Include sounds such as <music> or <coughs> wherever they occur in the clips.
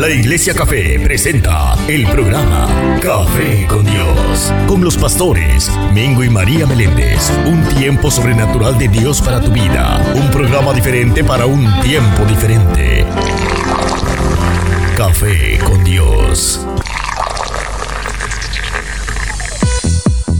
La Iglesia Café presenta el programa Café con Dios, con los pastores Mingo y María Meléndez. Un tiempo sobrenatural de Dios para tu vida. Un programa diferente para un tiempo diferente. Café con Dios.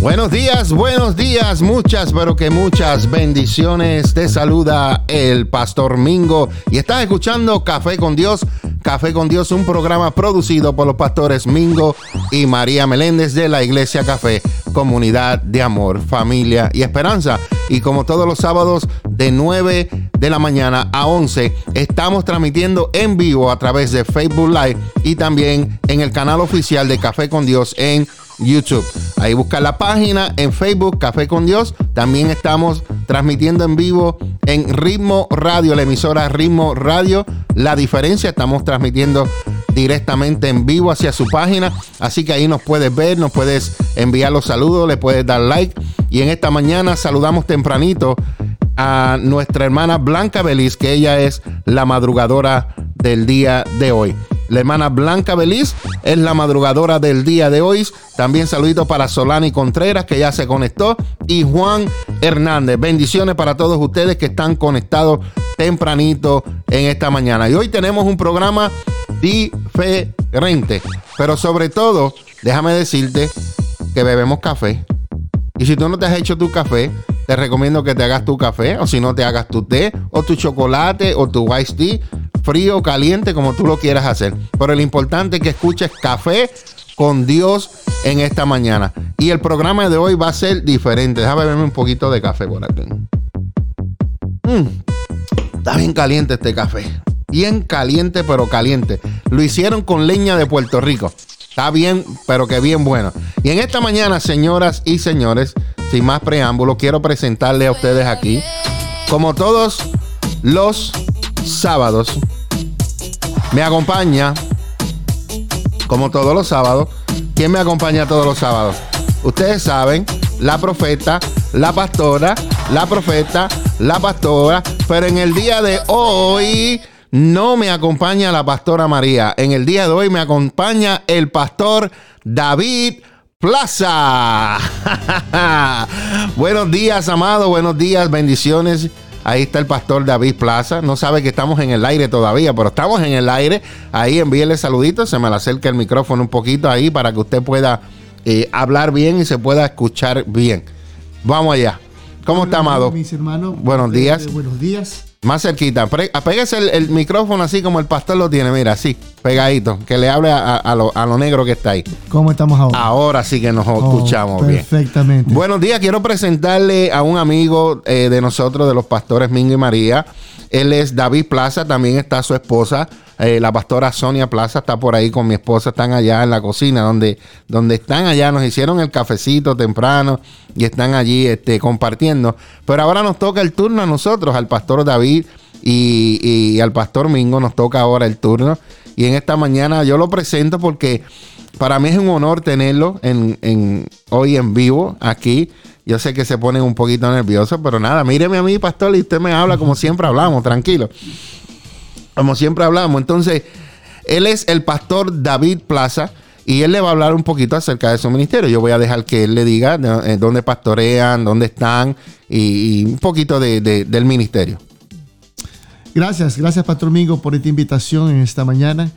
Buenos días, buenos días, muchas, pero que muchas bendiciones. Te saluda el Pastor Mingo y estás escuchando Café con Dios. Café con Dios, un programa producido por los pastores Mingo y María Meléndez de la Iglesia Café, comunidad de amor, familia y esperanza. Y como todos los sábados de 9 de la mañana a 11, estamos transmitiendo en vivo a través de Facebook Live y también en el canal oficial de Café con Dios en YouTube. Ahí busca la página en Facebook, Café con Dios. También estamos transmitiendo en vivo en Ritmo Radio, la emisora Ritmo Radio. La diferencia, estamos transmitiendo directamente en vivo hacia su página. Así que ahí nos puedes ver, nos puedes enviar los saludos, le puedes dar like. Y en esta mañana saludamos tempranito a nuestra hermana Blanca Beliz, que ella es la madrugadora del día de hoy. La hermana Blanca Beliz es la madrugadora del día de hoy. También saludito para Solani Contreras, que ya se conectó. Y Juan Hernández. Bendiciones para todos ustedes que están conectados tempranito en esta mañana. Y hoy tenemos un programa diferente. Pero sobre todo, déjame decirte que bebemos café. Y si tú no te has hecho tu café, te recomiendo que te hagas tu café. O si no, te hagas tu té, o tu chocolate, o tu iced tea frío o caliente, como tú lo quieras hacer. Pero lo importante es que escuches café con Dios en esta mañana. Y el programa de hoy va a ser diferente. Déjame beberme un poquito de café por aquí. Mm, está bien caliente este café. Bien caliente, pero caliente. Lo hicieron con leña de Puerto Rico. Está bien, pero que bien bueno. Y en esta mañana, señoras y señores, sin más preámbulo, quiero presentarle a ustedes aquí, como todos los sábados, me acompaña, como todos los sábados, ¿quién me acompaña todos los sábados? Ustedes saben, la profeta, la pastora, la profeta, la pastora, pero en el día de hoy no me acompaña la pastora María. En el día de hoy me acompaña el pastor David Plaza. <laughs> buenos días, amado. Buenos días, bendiciones. Ahí está el pastor David Plaza. No sabe que estamos en el aire todavía, pero estamos en el aire. Ahí envíele saluditos. Se me le acerca el micrófono un poquito ahí para que usted pueda eh, hablar bien y se pueda escuchar bien. Vamos allá. ¿Cómo está, Amado? Mis hermanos. Buenos días. buenos días. Más cerquita. Apéguese el, micrófono así como el pastor lo tiene. Mira, así, pegadito. Que le hable a, lo, negro que está ahí. ¿Cómo estamos ahora? Ahora sí que nos oh, escuchamos bien. Perfectamente. Buenos días. Quiero presentarle a un amigo eh, de nosotros, de los pastores Mingo y María. Él es David Plaza. También está su esposa. Eh, la pastora Sonia Plaza está por ahí con mi esposa, están allá en la cocina, donde, donde están allá, nos hicieron el cafecito temprano y están allí este, compartiendo. Pero ahora nos toca el turno a nosotros, al pastor David y, al pastor Mingo, nos toca ahora el turno. Y en esta mañana yo lo presento porque para mí es un honor tenerlo en, hoy en vivo aquí. Yo sé que se ponen un poquito nerviosos, pero nada, míreme a mí, pastor, y usted me habla como siempre hablamos, tranquilo como siempre hablamos. Entonces, él es el pastor David Plaza y él le va a hablar un poquito acerca de su ministerio. Yo voy a dejar que él le diga eh, dónde pastorean, dónde están y, un poquito del ministerio. Gracias, gracias Pastor Mingo por esta invitación en esta mañana.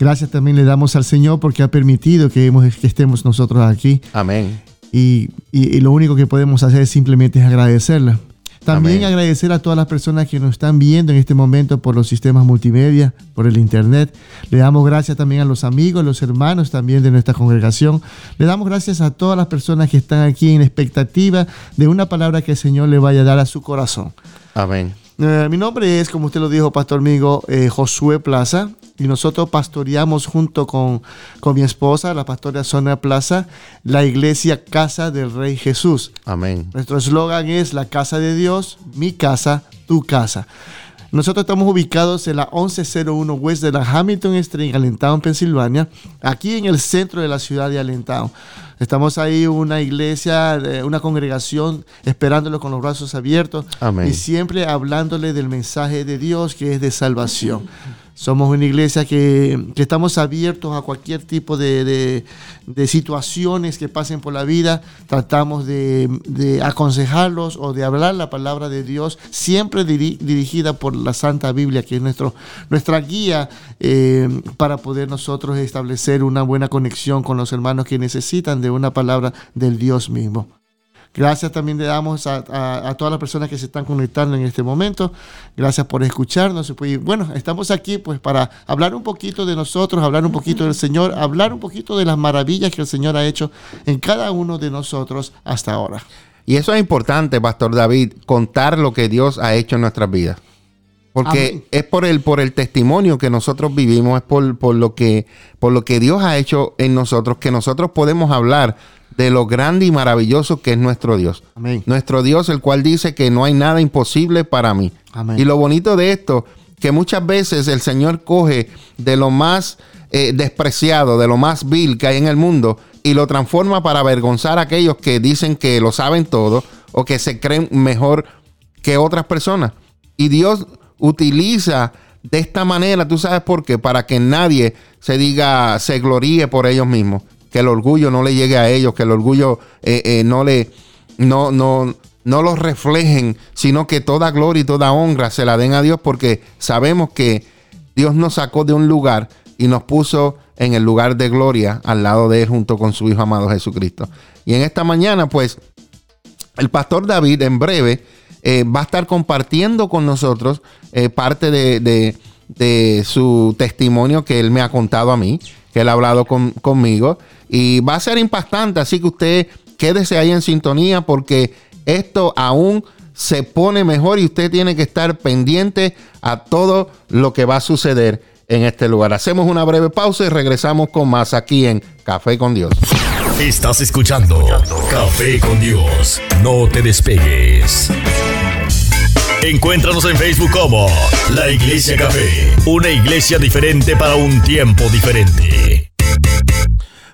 Gracias también le damos al Señor porque ha permitido que, estemos nosotros aquí. Amén. Y, y, lo único que podemos hacer es simplemente agradecerle también agradecer a todas las personas que nos están viendo en este momento por los sistemas multimedia, por el internet. Le damos gracias también a los amigos, los hermanos también de nuestra congregación. Le damos gracias a todas las personas que están aquí en expectativa de una palabra que el Señor le vaya a dar a su corazón. Amén. Eh, mi nombre es, como usted lo dijo, Pastor amigo eh, Josué Plaza, y nosotros pastoreamos junto con, con, mi esposa, la pastora Sonia Plaza, la iglesia Casa del Rey Jesús. Amén. Nuestro eslogan es la casa de Dios, mi casa, tu casa. Nosotros estamos ubicados en la 1101 West de la Hamilton Street en Allentown, Pensilvania, aquí en el centro de la ciudad de Allentown. Estamos ahí una iglesia, una congregación, esperándolo con los brazos abiertos y siempre hablándole del mensaje de Dios que es de salvación. Somos una iglesia que, estamos abiertos a cualquier tipo de, situaciones que pasen por la vida. Tratamos de, aconsejarlos o de hablar la palabra de Dios, siempre diri dirigida por la Santa Biblia, que es nuestro, nuestra guía eh, para poder nosotros establecer una buena conexión con los hermanos que necesitan de una palabra del Dios mismo. Gracias también le damos a, a, a, todas las personas que se están conectando en este momento. Gracias por escucharnos. Pues, bueno, estamos aquí pues para hablar un poquito de nosotros, hablar un poquito del Señor, hablar un poquito de las maravillas que el Señor ha hecho en cada uno de nosotros hasta ahora. Y eso es importante, Pastor David, contar lo que Dios ha hecho en nuestras vidas. Porque Amén. es por el, por el testimonio que nosotros vivimos, es por, por, lo que, por lo que Dios ha hecho en nosotros, que nosotros podemos hablar de lo grande y maravilloso que es nuestro Dios. Amén. Nuestro Dios, el cual dice que no hay nada imposible para mí. Amén. Y lo bonito de esto, que muchas veces el Señor coge de lo más eh, despreciado, de lo más vil que hay en el mundo, y lo transforma para avergonzar a aquellos que dicen que lo saben todo o que se creen mejor que otras personas. Y Dios utiliza de esta manera, tú sabes por qué, para que nadie se diga, se gloríe por ellos mismos, que el orgullo no le llegue a ellos, que el orgullo eh, eh, no le, no, no, no los reflejen, sino que toda gloria y toda honra se la den a Dios, porque sabemos que Dios nos sacó de un lugar y nos puso en el lugar de gloria al lado de Él junto con su Hijo amado Jesucristo. Y en esta mañana, pues, el pastor David en breve eh, va a estar compartiendo con nosotros eh, parte de, de, de, su testimonio que él me ha contado a mí, que él ha hablado con, conmigo. Y va a ser impactante, así que usted quédese ahí en sintonía porque esto aún se pone mejor y usted tiene que estar pendiente a todo lo que va a suceder en este lugar. Hacemos una breve pausa y regresamos con más aquí en Café con Dios. Estás escuchando Café con Dios. No te despegues. Encuéntranos en Facebook como La Iglesia Café, una iglesia diferente para un tiempo diferente.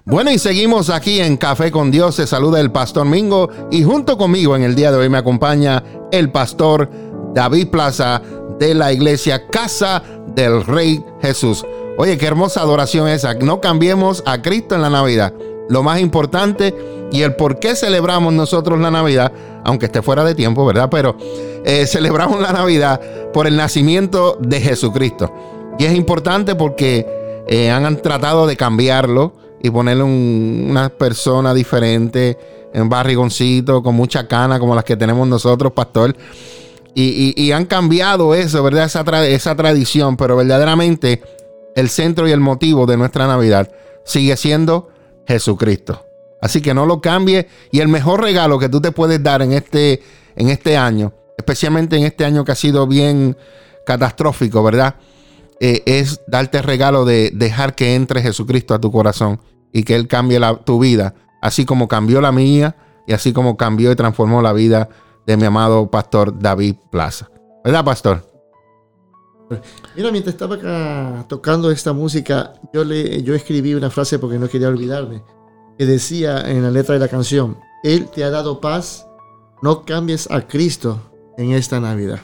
Bueno, y seguimos aquí en Café con Dios. Se saluda el pastor Mingo y junto conmigo en el día de hoy me acompaña el pastor David Plaza de la iglesia Casa del Rey Jesús. Oye, qué hermosa adoración esa. No cambiemos a Cristo en la Navidad. Lo más importante y el por qué celebramos nosotros la Navidad, aunque esté fuera de tiempo, ¿verdad? Pero eh, <laughs> celebramos la Navidad por el nacimiento de Jesucristo. Y es importante porque eh, han tratado de cambiarlo y ponerle un, una persona diferente, en barrigoncito, con mucha cana, como las que tenemos nosotros, pastor. Y, han cambiado eso, ¿verdad? Esa tradición, pero verdaderamente el centro y el motivo de nuestra Navidad sigue siendo Jesucristo. Así que no lo cambie. Y el mejor regalo que tú te puedes dar en este, en este año, especialmente en este año que ha sido bien catastrófico, ¿verdad? Eh, es darte el regalo de dejar que entre Jesucristo a tu corazón y que Él cambie la, tu vida, así como cambió la mía y así como cambió y transformó la vida de mi amado pastor David Plaza. ¿Verdad, pastor? Mira, mientras estaba acá tocando esta música, yo, le, yo escribí una frase porque no quería olvidarme, que decía en la letra de la canción, Él te ha dado paz, no cambies a Cristo en esta Navidad.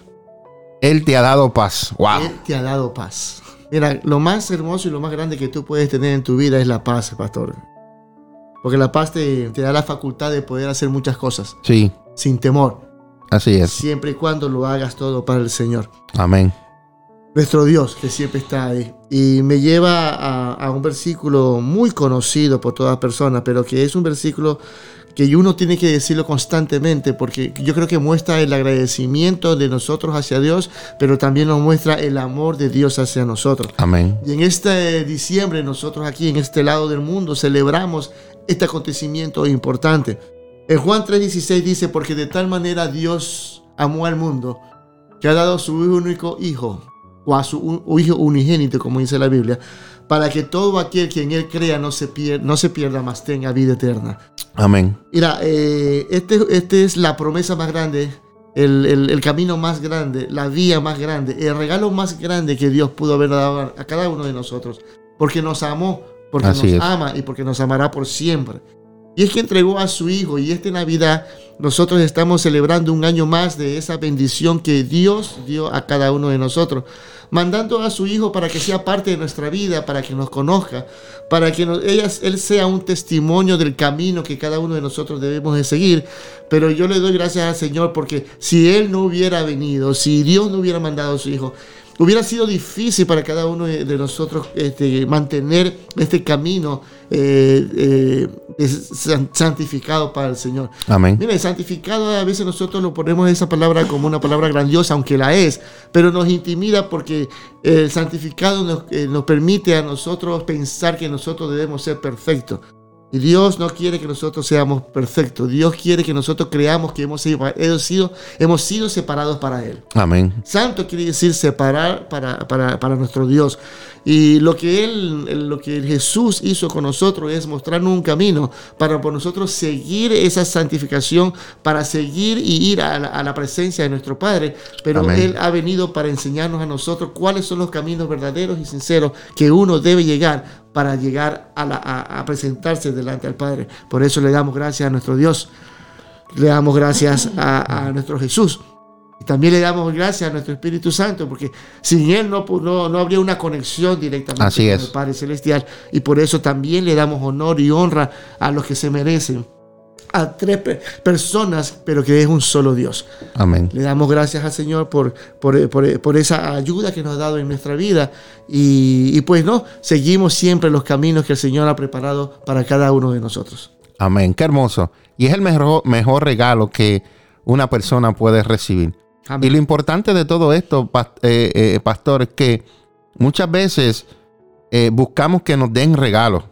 Él te ha dado paz. Wow. Él te ha dado paz. Mira, lo más hermoso y lo más grande que tú puedes tener en tu vida es la paz, pastor. Porque la paz te, te da la facultad de poder hacer muchas cosas. Sí. Sin temor. Así es. Siempre y cuando lo hagas todo para el Señor. Amén nuestro Dios que siempre está ahí. Y me lleva a, a, un versículo muy conocido por todas personas, pero que es un versículo que uno tiene que decirlo constantemente, porque yo creo que muestra el agradecimiento de nosotros hacia Dios, pero también nos muestra el amor de Dios hacia nosotros. Amén. Y en este diciembre nosotros aquí en este lado del mundo celebramos este acontecimiento importante. En Juan 3:16 dice, porque de tal manera Dios amó al mundo, que ha dado su único hijo o a su hijo unigénito, como dice la Biblia, para que todo aquel que en él crea no se pierda, no se pierda más tenga vida eterna. Amén. Mira, eh, este, este, es la promesa más grande, el, el, el, camino más grande, la vía más grande, el regalo más grande que Dios pudo haber dado a cada uno de nosotros, porque nos amó, porque Así nos es. ama y porque nos amará por siempre. Y es que entregó a su Hijo y esta Navidad nosotros estamos celebrando un año más de esa bendición que Dios dio a cada uno de nosotros, mandando a su Hijo para que sea parte de nuestra vida, para que nos conozca, para que Él sea un testimonio del camino que cada uno de nosotros debemos de seguir. Pero yo le doy gracias al Señor porque si Él no hubiera venido, si Dios no hubiera mandado a su Hijo, Hubiera sido difícil para cada uno de nosotros este, mantener este camino eh, eh, santificado para el Señor. Amén. Mire, santificado a veces nosotros lo ponemos esa palabra como una palabra grandiosa, aunque la es, pero nos intimida porque el santificado nos, eh, nos permite a nosotros pensar que nosotros debemos ser perfectos. Y Dios no quiere que nosotros seamos perfectos. Dios quiere que nosotros creamos que hemos sido, hemos sido separados para Él. Amén. Santo quiere decir separar para, para, para nuestro Dios. Y lo que él, lo que Jesús hizo con nosotros es mostrarnos un camino para por nosotros seguir esa santificación, para seguir y ir a la, presencia de nuestro Padre. Pero Él ha venido para enseñarnos a nosotros cuáles son los caminos verdaderos y sinceros que uno debe llegar para llegar a, presentarse delante del Padre. Por eso le damos gracias a nuestro Dios. Le damos gracias a, a nuestro Jesús y también le damos gracias a nuestro Espíritu Santo, porque sin Él no, no, no habría una conexión directamente con el Padre Celestial. Y por eso también le damos honor y honra a los que se merecen. A tres personas, pero que es un solo Dios. Amén. Le damos gracias al Señor por, por, esa ayuda que nos ha dado en nuestra vida. Y, pues no, seguimos siempre los caminos que el Señor ha preparado para cada uno de nosotros. Amén. Qué hermoso. Y es el mejor, mejor regalo que una persona puede recibir. Y lo importante de todo esto, eh, eh, pastor, es que muchas veces eh, buscamos que nos den regalos.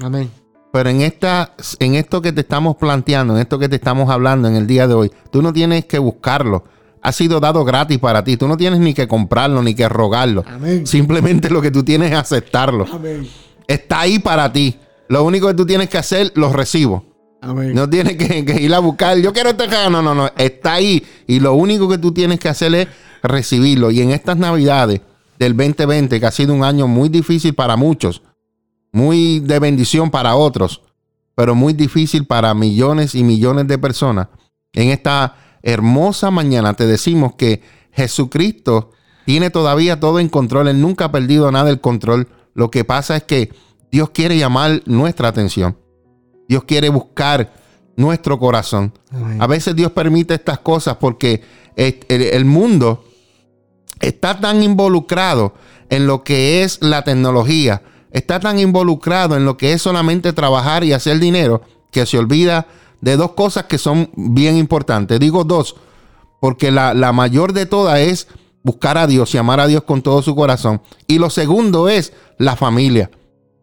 Amén. Pero en, esta, en esto que te estamos planteando, en esto que te estamos hablando en el día de hoy, tú no tienes que buscarlo. Ha sido dado gratis para ti. Tú no tienes ni que comprarlo ni que rogarlo. Amén. Simplemente lo que tú tienes es aceptarlo. Amén. Está ahí para ti. Lo único que tú tienes que hacer, lo recibo. No tienes que, ir a buscar, yo quiero este regalo. No, no, no. Está ahí. Y lo único que tú tienes que hacer es recibirlo. Y en estas navidades del 2020, que ha sido un año muy difícil para muchos, muy de bendición para otros, pero muy difícil para millones y millones de personas, en esta hermosa mañana te decimos que Jesucristo tiene todavía todo en control. Él nunca ha perdido nada del control. Lo que pasa es que Dios quiere llamar nuestra atención. Dios quiere buscar nuestro corazón. A veces Dios permite estas cosas porque el, mundo está tan involucrado en lo que es la tecnología, está tan involucrado en lo que es solamente trabajar y hacer dinero, que se olvida de dos cosas que son bien importantes. Digo dos, porque la, la mayor de todas es buscar a Dios y amar a Dios con todo su corazón. Y lo segundo es la familia.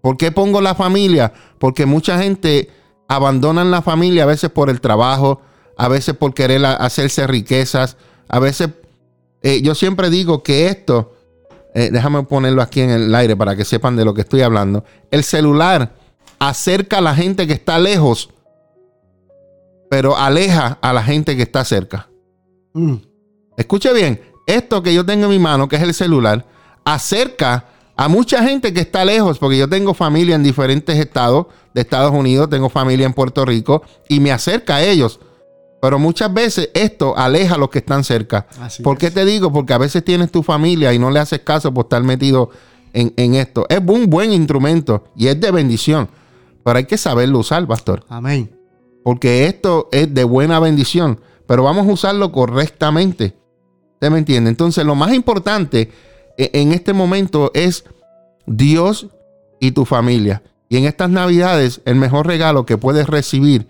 ¿Por qué pongo la familia? Porque mucha gente abandona la familia a veces por el trabajo, a veces por querer hacerse riquezas, a veces... Eh, yo siempre digo que esto, eh, déjame ponerlo aquí en el aire para que sepan de lo que estoy hablando, el celular acerca a la gente que está lejos, pero aleja a la gente que está cerca. Mm. Escuche bien, esto que yo tengo en mi mano, que es el celular, acerca a mucha gente que está lejos, porque yo tengo familia en diferentes estados de Estados Unidos, tengo familia en Puerto Rico y me acerca a ellos. Pero muchas veces esto aleja a los que están cerca. ¿Por qué te digo? Porque a veces tienes tu familia y no le haces caso por estar metido en, en, esto. Es un buen instrumento y es de bendición, pero hay que saberlo usar, pastor. Amén. Porque esto es de buena bendición, pero vamos a usarlo correctamente. ¿Usted me entiende? Entonces, lo más importante en este momento es Dios y tu familia. Y en estas navidades, el mejor regalo que puedes recibir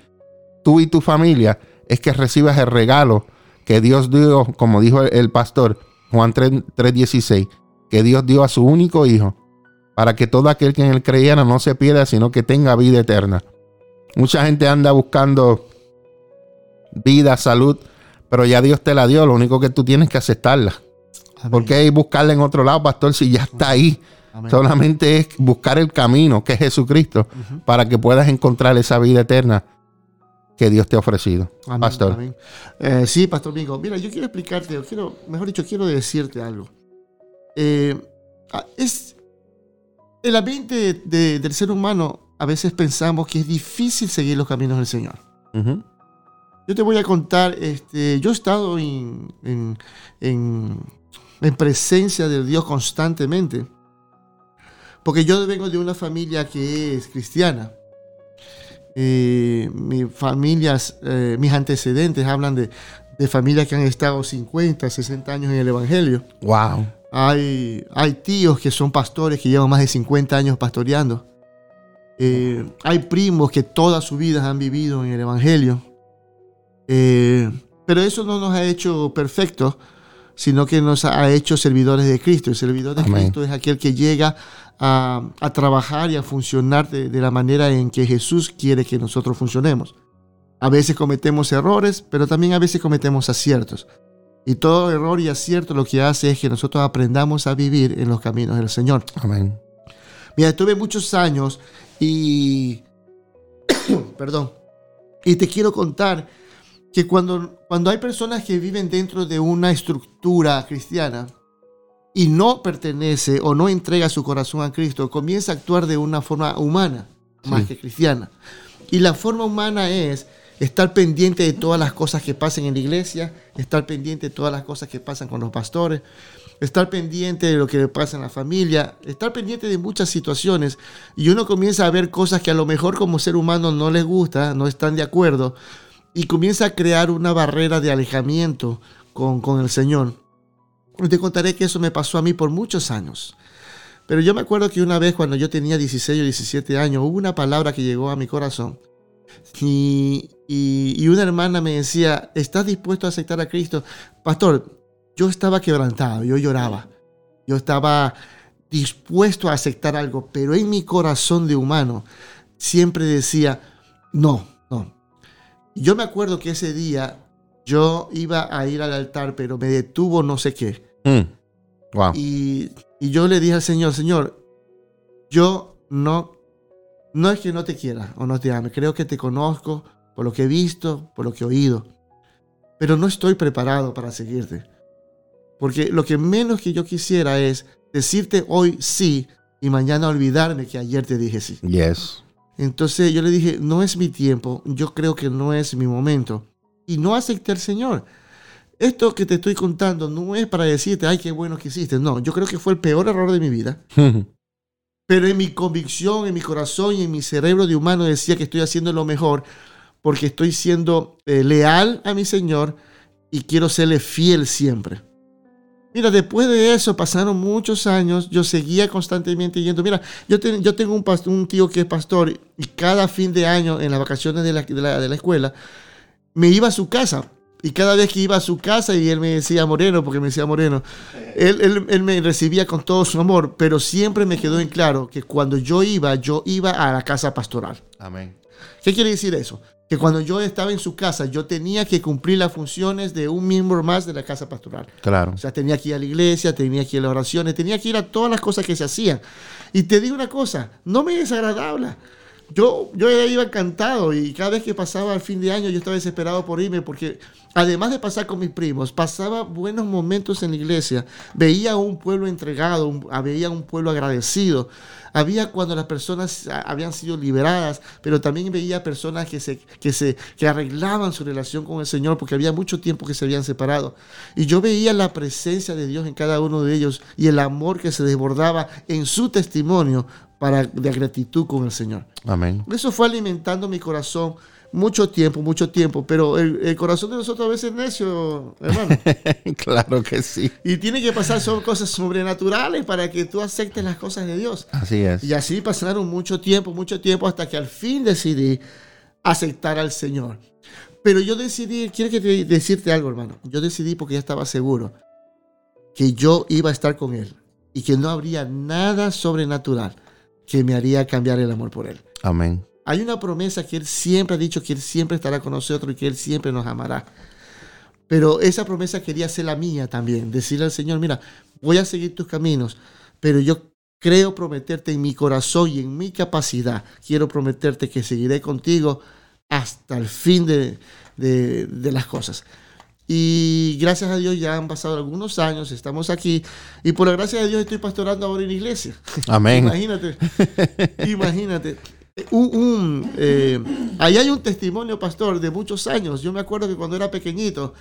tú y tu familia es que recibas el regalo que Dios dio, como dijo el pastor Juan 3:16, que Dios dio a su único hijo, para que todo aquel que en él creyera no se pierda, sino que tenga vida eterna. Mucha gente anda buscando vida, salud, pero ya Dios te la dio, lo único que tú tienes que aceptarla. ¿Por qué buscarla en otro lado, pastor, si ya está ahí? Solamente es buscar el camino, que es Jesucristo, para que puedas encontrar esa vida eterna que Dios te ha ofrecido. pastor. Eh, sí, Pastor Mingo. Mira, yo quiero explicarte, quiero, mejor dicho, quiero decirte algo. Eh, es el ambiente del ser humano a veces pensamos que es difícil seguir los caminos del Señor. Yo te voy a contar, este, yo he estado en, en, presencia de Dios constantemente, porque yo vengo de una familia que es cristiana. Eh, mi familias, eh, mis antecedentes hablan de, de, familias que han estado 50, 60 años en el Evangelio. Wow. Hay, hay tíos que son pastores que llevan más de 50 años pastoreando. Eh, hay primos que toda su vida han vivido en el Evangelio. Pero eso no nos ha hecho perfectos, sino que nos ha hecho servidores de Cristo. El servidor de Cristo es aquel que llega a, trabajar y a funcionar de, la manera en que Jesús quiere que nosotros funcionemos. A veces cometemos errores, pero también a veces cometemos aciertos. Y todo error y acierto lo que hace es que nosotros aprendamos a vivir en los caminos del Señor. Amén. Mira, estuve muchos años y... <coughs> perdón. Y te quiero contar que cuando, cuando hay personas que viven dentro de una estructura cristiana y no pertenece o no entrega su corazón a Cristo, comienza a actuar de una forma humana más que cristiana. Y la forma humana es estar pendiente de todas las cosas que pasan en la iglesia, estar pendiente de todas las cosas que pasan con los pastores, estar pendiente de lo que pasa en la familia, estar pendiente de muchas situaciones. Y uno comienza a ver cosas que a lo mejor como ser humano no les gusta, no están de acuerdo, y comienza a crear una barrera de alejamiento con, con el Señor. Te contaré que eso me pasó a mí por muchos años. Pero yo me acuerdo que una vez cuando yo tenía 16 o 17 años, hubo una palabra que llegó a mi corazón. Y, y, una hermana me decía, ¿estás dispuesto a aceptar a Cristo? Pastor, yo estaba quebrantado, yo lloraba. Yo estaba dispuesto a aceptar algo, pero en mi corazón de humano siempre decía, no, yo me acuerdo que ese día yo iba a ir al altar, pero me detuvo no sé qué. Mm. Y, yo le dije al Señor, Señor, yo no, no es que no te quiera o no te ame, creo que te conozco por lo que he visto, por lo que he oído, pero no estoy preparado para seguirte. Porque lo que menos que yo quisiera es decirte hoy sí y mañana olvidarme que ayer te dije sí. Yes. Entonces yo le dije, no es mi tiempo, yo creo que no es mi momento. Y no acepté al Señor. Esto que te estoy contando no es para decirte, ay, qué bueno que hiciste. No, yo creo que fue el peor error de mi vida. <laughs> Pero en mi convicción, en mi corazón y en mi cerebro de humano decía que estoy haciendo lo mejor porque estoy siendo eh, leal a mi Señor y quiero serle fiel siempre. Mira, después de eso pasaron muchos años, yo seguía constantemente yendo. Mira, yo, yo tengo un, un, tío que es pastor y cada fin de año, en las vacaciones de la, de la, escuela, me iba a su casa. Y cada vez que iba a su casa y él me decía Moreno, porque me decía Moreno, él, él, él, me recibía con todo su amor, pero siempre me quedó en claro que cuando yo iba, yo iba a la casa pastoral. Amén. ¿Qué quiere decir eso? Que cuando yo estaba en su casa, yo tenía que cumplir las funciones de un miembro más de la casa pastoral. Claro. O sea, tenía que ir a la iglesia, tenía que ir a las oraciones, tenía que ir a todas las cosas que se hacían. Y te digo una cosa, no me desagradable. Yo, yo iba encantado y cada vez que pasaba el fin de año yo estaba desesperado por irme porque además de pasar con mis primos, pasaba buenos momentos en la iglesia, veía un pueblo entregado, veía un pueblo agradecido, había cuando las personas habían sido liberadas, pero también veía personas que, se, que, se, que arreglaban su relación con el Señor porque había mucho tiempo que se habían separado. Y yo veía la presencia de Dios en cada uno de ellos y el amor que se desbordaba en su testimonio para, de gratitud con el Señor. Amén. Eso fue alimentando mi corazón mucho tiempo, mucho tiempo, pero el, corazón de nosotros a veces es necio, hermano. <laughs> claro que sí. Y tiene que pasar son cosas sobrenaturales para que tú aceptes las cosas de Dios. Así es. Y así pasaron mucho tiempo, mucho tiempo, hasta que al fin decidí aceptar al Señor. Pero yo decidí, quiero que decirte algo, hermano. Yo decidí porque ya estaba seguro que yo iba a estar con Él y que no habría nada sobrenatural que me haría cambiar el amor por Él. Amén. Hay una promesa que Él siempre ha dicho que Él siempre estará con nosotros y que Él siempre nos amará. Pero esa promesa quería ser la mía también. Decirle al Señor, mira, voy a seguir tus caminos, pero yo creo prometerte en mi corazón y en mi capacidad. Quiero prometerte que seguiré contigo hasta el fin de, de las cosas. Y gracias a Dios ya han pasado algunos años, estamos aquí. Y por la gracia de Dios estoy pastorando ahora en la iglesia. Amén. imagínate, imagínate. Un, eh, ahí hay un testimonio, pastor, de muchos años. Yo me acuerdo que cuando era pequeñito,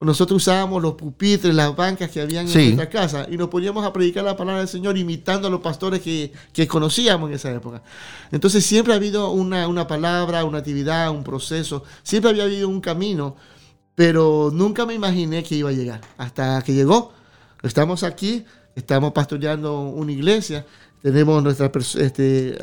nosotros usábamos los pupitres, las bancas que habían en nuestra casa y nos poníamos a predicar la palabra del Señor imitando a los pastores que, que conocíamos en esa época. Entonces siempre ha habido una, una, palabra, una actividad, un proceso, siempre había habido un camino, pero nunca me imaginé que iba a llegar. Hasta que llegó, estamos aquí, estamos pastoreando una iglesia, tenemos nuestros este,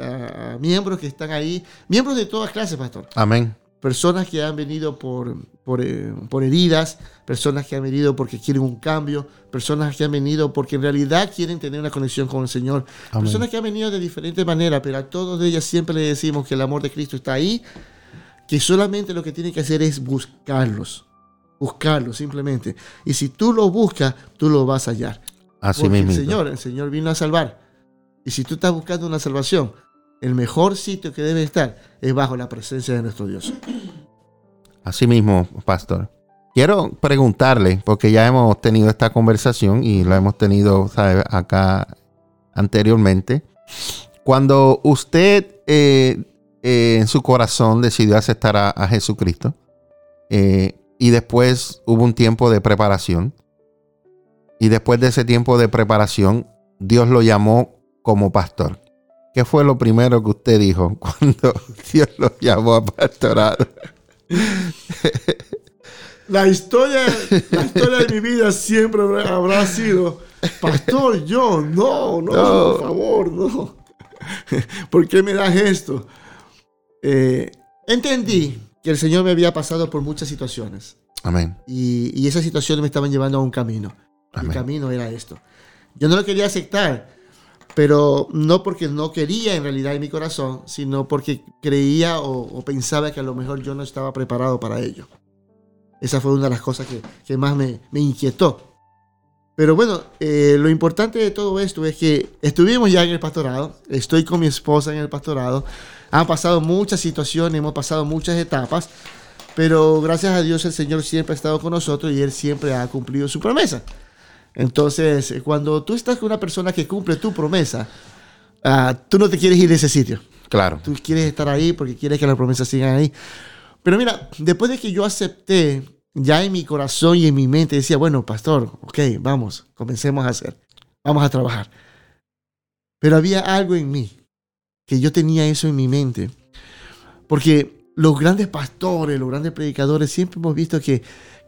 miembros que están ahí, miembros de todas clases, pastor. Amén. Personas que han venido por, eh, por, heridas, personas que han venido porque quieren un cambio, personas que han venido porque en realidad quieren tener una conexión con el Señor, personas que han venido de diferentes maneras, pero a todos ellas siempre le decimos que el amor de Cristo está ahí, que solamente lo que tienen que hacer es buscarlos, buscarlos simplemente. Y si tú lo buscas, tú lo vas a hallar. Así mismo. El Señor, el Señor vino a salvar. Y si tú estás buscando una salvación, el mejor sitio que debe estar es bajo la presencia de nuestro Dios. Así mismo, pastor. Quiero preguntarle, porque ya hemos tenido esta conversación y lo hemos tenido acá anteriormente. Cuando usted eh, eh, en su corazón decidió aceptar a, Jesucristo eh, y después hubo un tiempo de preparación y después de ese tiempo de preparación Dios lo llamó como pastor. ¿Qué fue lo primero que usted dijo <laughs> cuando Dios lo llamó a pastorado? <laughs> La historia, la historia de mi vida siempre habrá sido, pastor, yo, no, no, por favor, no. <laughs> ¿Por qué me das esto? Eh, entendí que el Señor me había pasado por muchas situaciones. Amén. Y, y esas situaciones me estaban llevando a un camino. El camino era esto. Yo no lo quería aceptar pero no porque no quería en realidad en mi corazón, sino porque creía o, pensaba que a lo mejor yo no estaba preparado para ello. Esa fue una de las cosas que, más me, inquietó. Pero bueno, eh, lo importante de todo esto es que estuvimos ya en el pastorado, estoy con mi esposa en el pastorado, han pasado muchas situaciones, hemos pasado muchas etapas, pero gracias a Dios el Señor siempre ha estado con nosotros y Él siempre ha cumplido su promesa. Entonces, cuando tú estás con una persona que cumple tu promesa, ah, tú no te quieres ir de ese sitio. Claro. Tú quieres estar ahí porque quieres que las promesas sigan ahí. Pero mira, después de que yo acepté, ya en mi corazón y en mi mente decía, bueno, pastor, ok, vamos, comencemos a hacer, vamos a trabajar. Pero había algo en mí, que yo tenía eso en mi mente. Porque los grandes pastores, los grandes predicadores, siempre hemos visto que,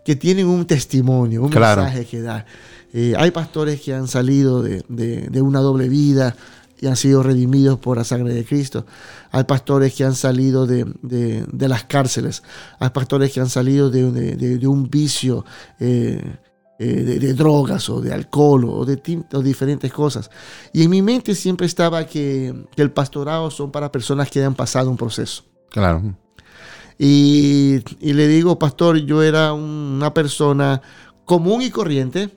que tienen un testimonio, un mensaje que dar. Eh, hay pastores que han salido de, una doble vida y han sido redimidos por la sangre de Cristo. Hay pastores que han salido de, las cárceles. Hay pastores que han salido de, un vicio eh, eh, de, drogas o de alcohol o de diferentes cosas. Y en mi mente siempre estaba que, el pastorado son para personas que han pasado un proceso. Claro. Y, y le digo, pastor, yo era una persona común y corriente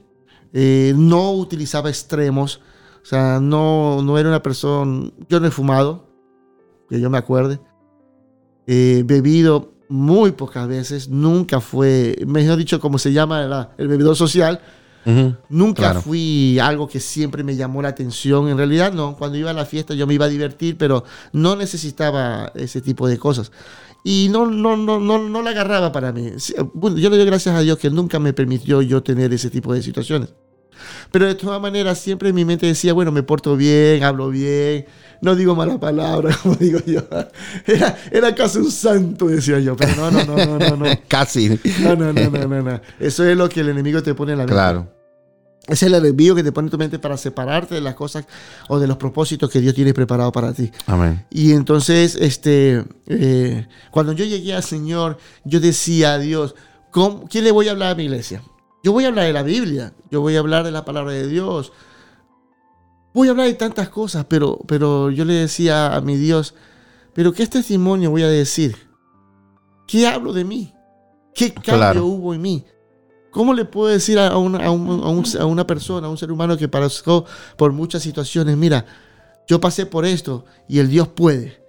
eh, no utilizaba extremos, o sea, no, no era una persona, yo no he fumado, que yo me acuerde, he bebido muy pocas veces, nunca fue, mejor dicho, como se llama el bebedor social, nunca fui algo que siempre me llamó la atención, en realidad no, cuando iba a la fiesta yo me iba a divertir, pero no necesitaba ese tipo de cosas. Y no, no, no, no, no la agarraba para mí. Bueno, yo le doy gracias a Dios que nunca me permitió yo tener ese tipo de situaciones. Pero de todas maneras, siempre en mi mente decía, bueno, me porto bien, hablo bien, no digo malas palabras, <laughs> como digo yo. Era, era casi un santo, decía yo. Pero no, no, no, no, no. <laughs> casi. No, no, no, no, no, no. Eso es lo que el enemigo te pone en la mente. Claro. Es el envío que te pone en tu mente para separarte de las cosas o de los propósitos que Dios tiene preparado para ti. Amén. Y entonces, este, eh, cuando yo llegué al Señor, yo decía a Dios, ¿cómo, ¿quién le voy a hablar a mi iglesia? Yo voy a hablar de la Biblia, yo voy a hablar de la palabra de Dios. Voy a hablar de tantas cosas, pero, pero yo le decía a mi Dios, pero ¿qué testimonio voy a decir? ¿Qué hablo de mí? ¿Qué cambio hubo en mí? ¿Cómo le puedo decir a una, a, una, persona, a un ser humano que pasó por muchas situaciones, mira, yo pasé por esto y el Dios puede?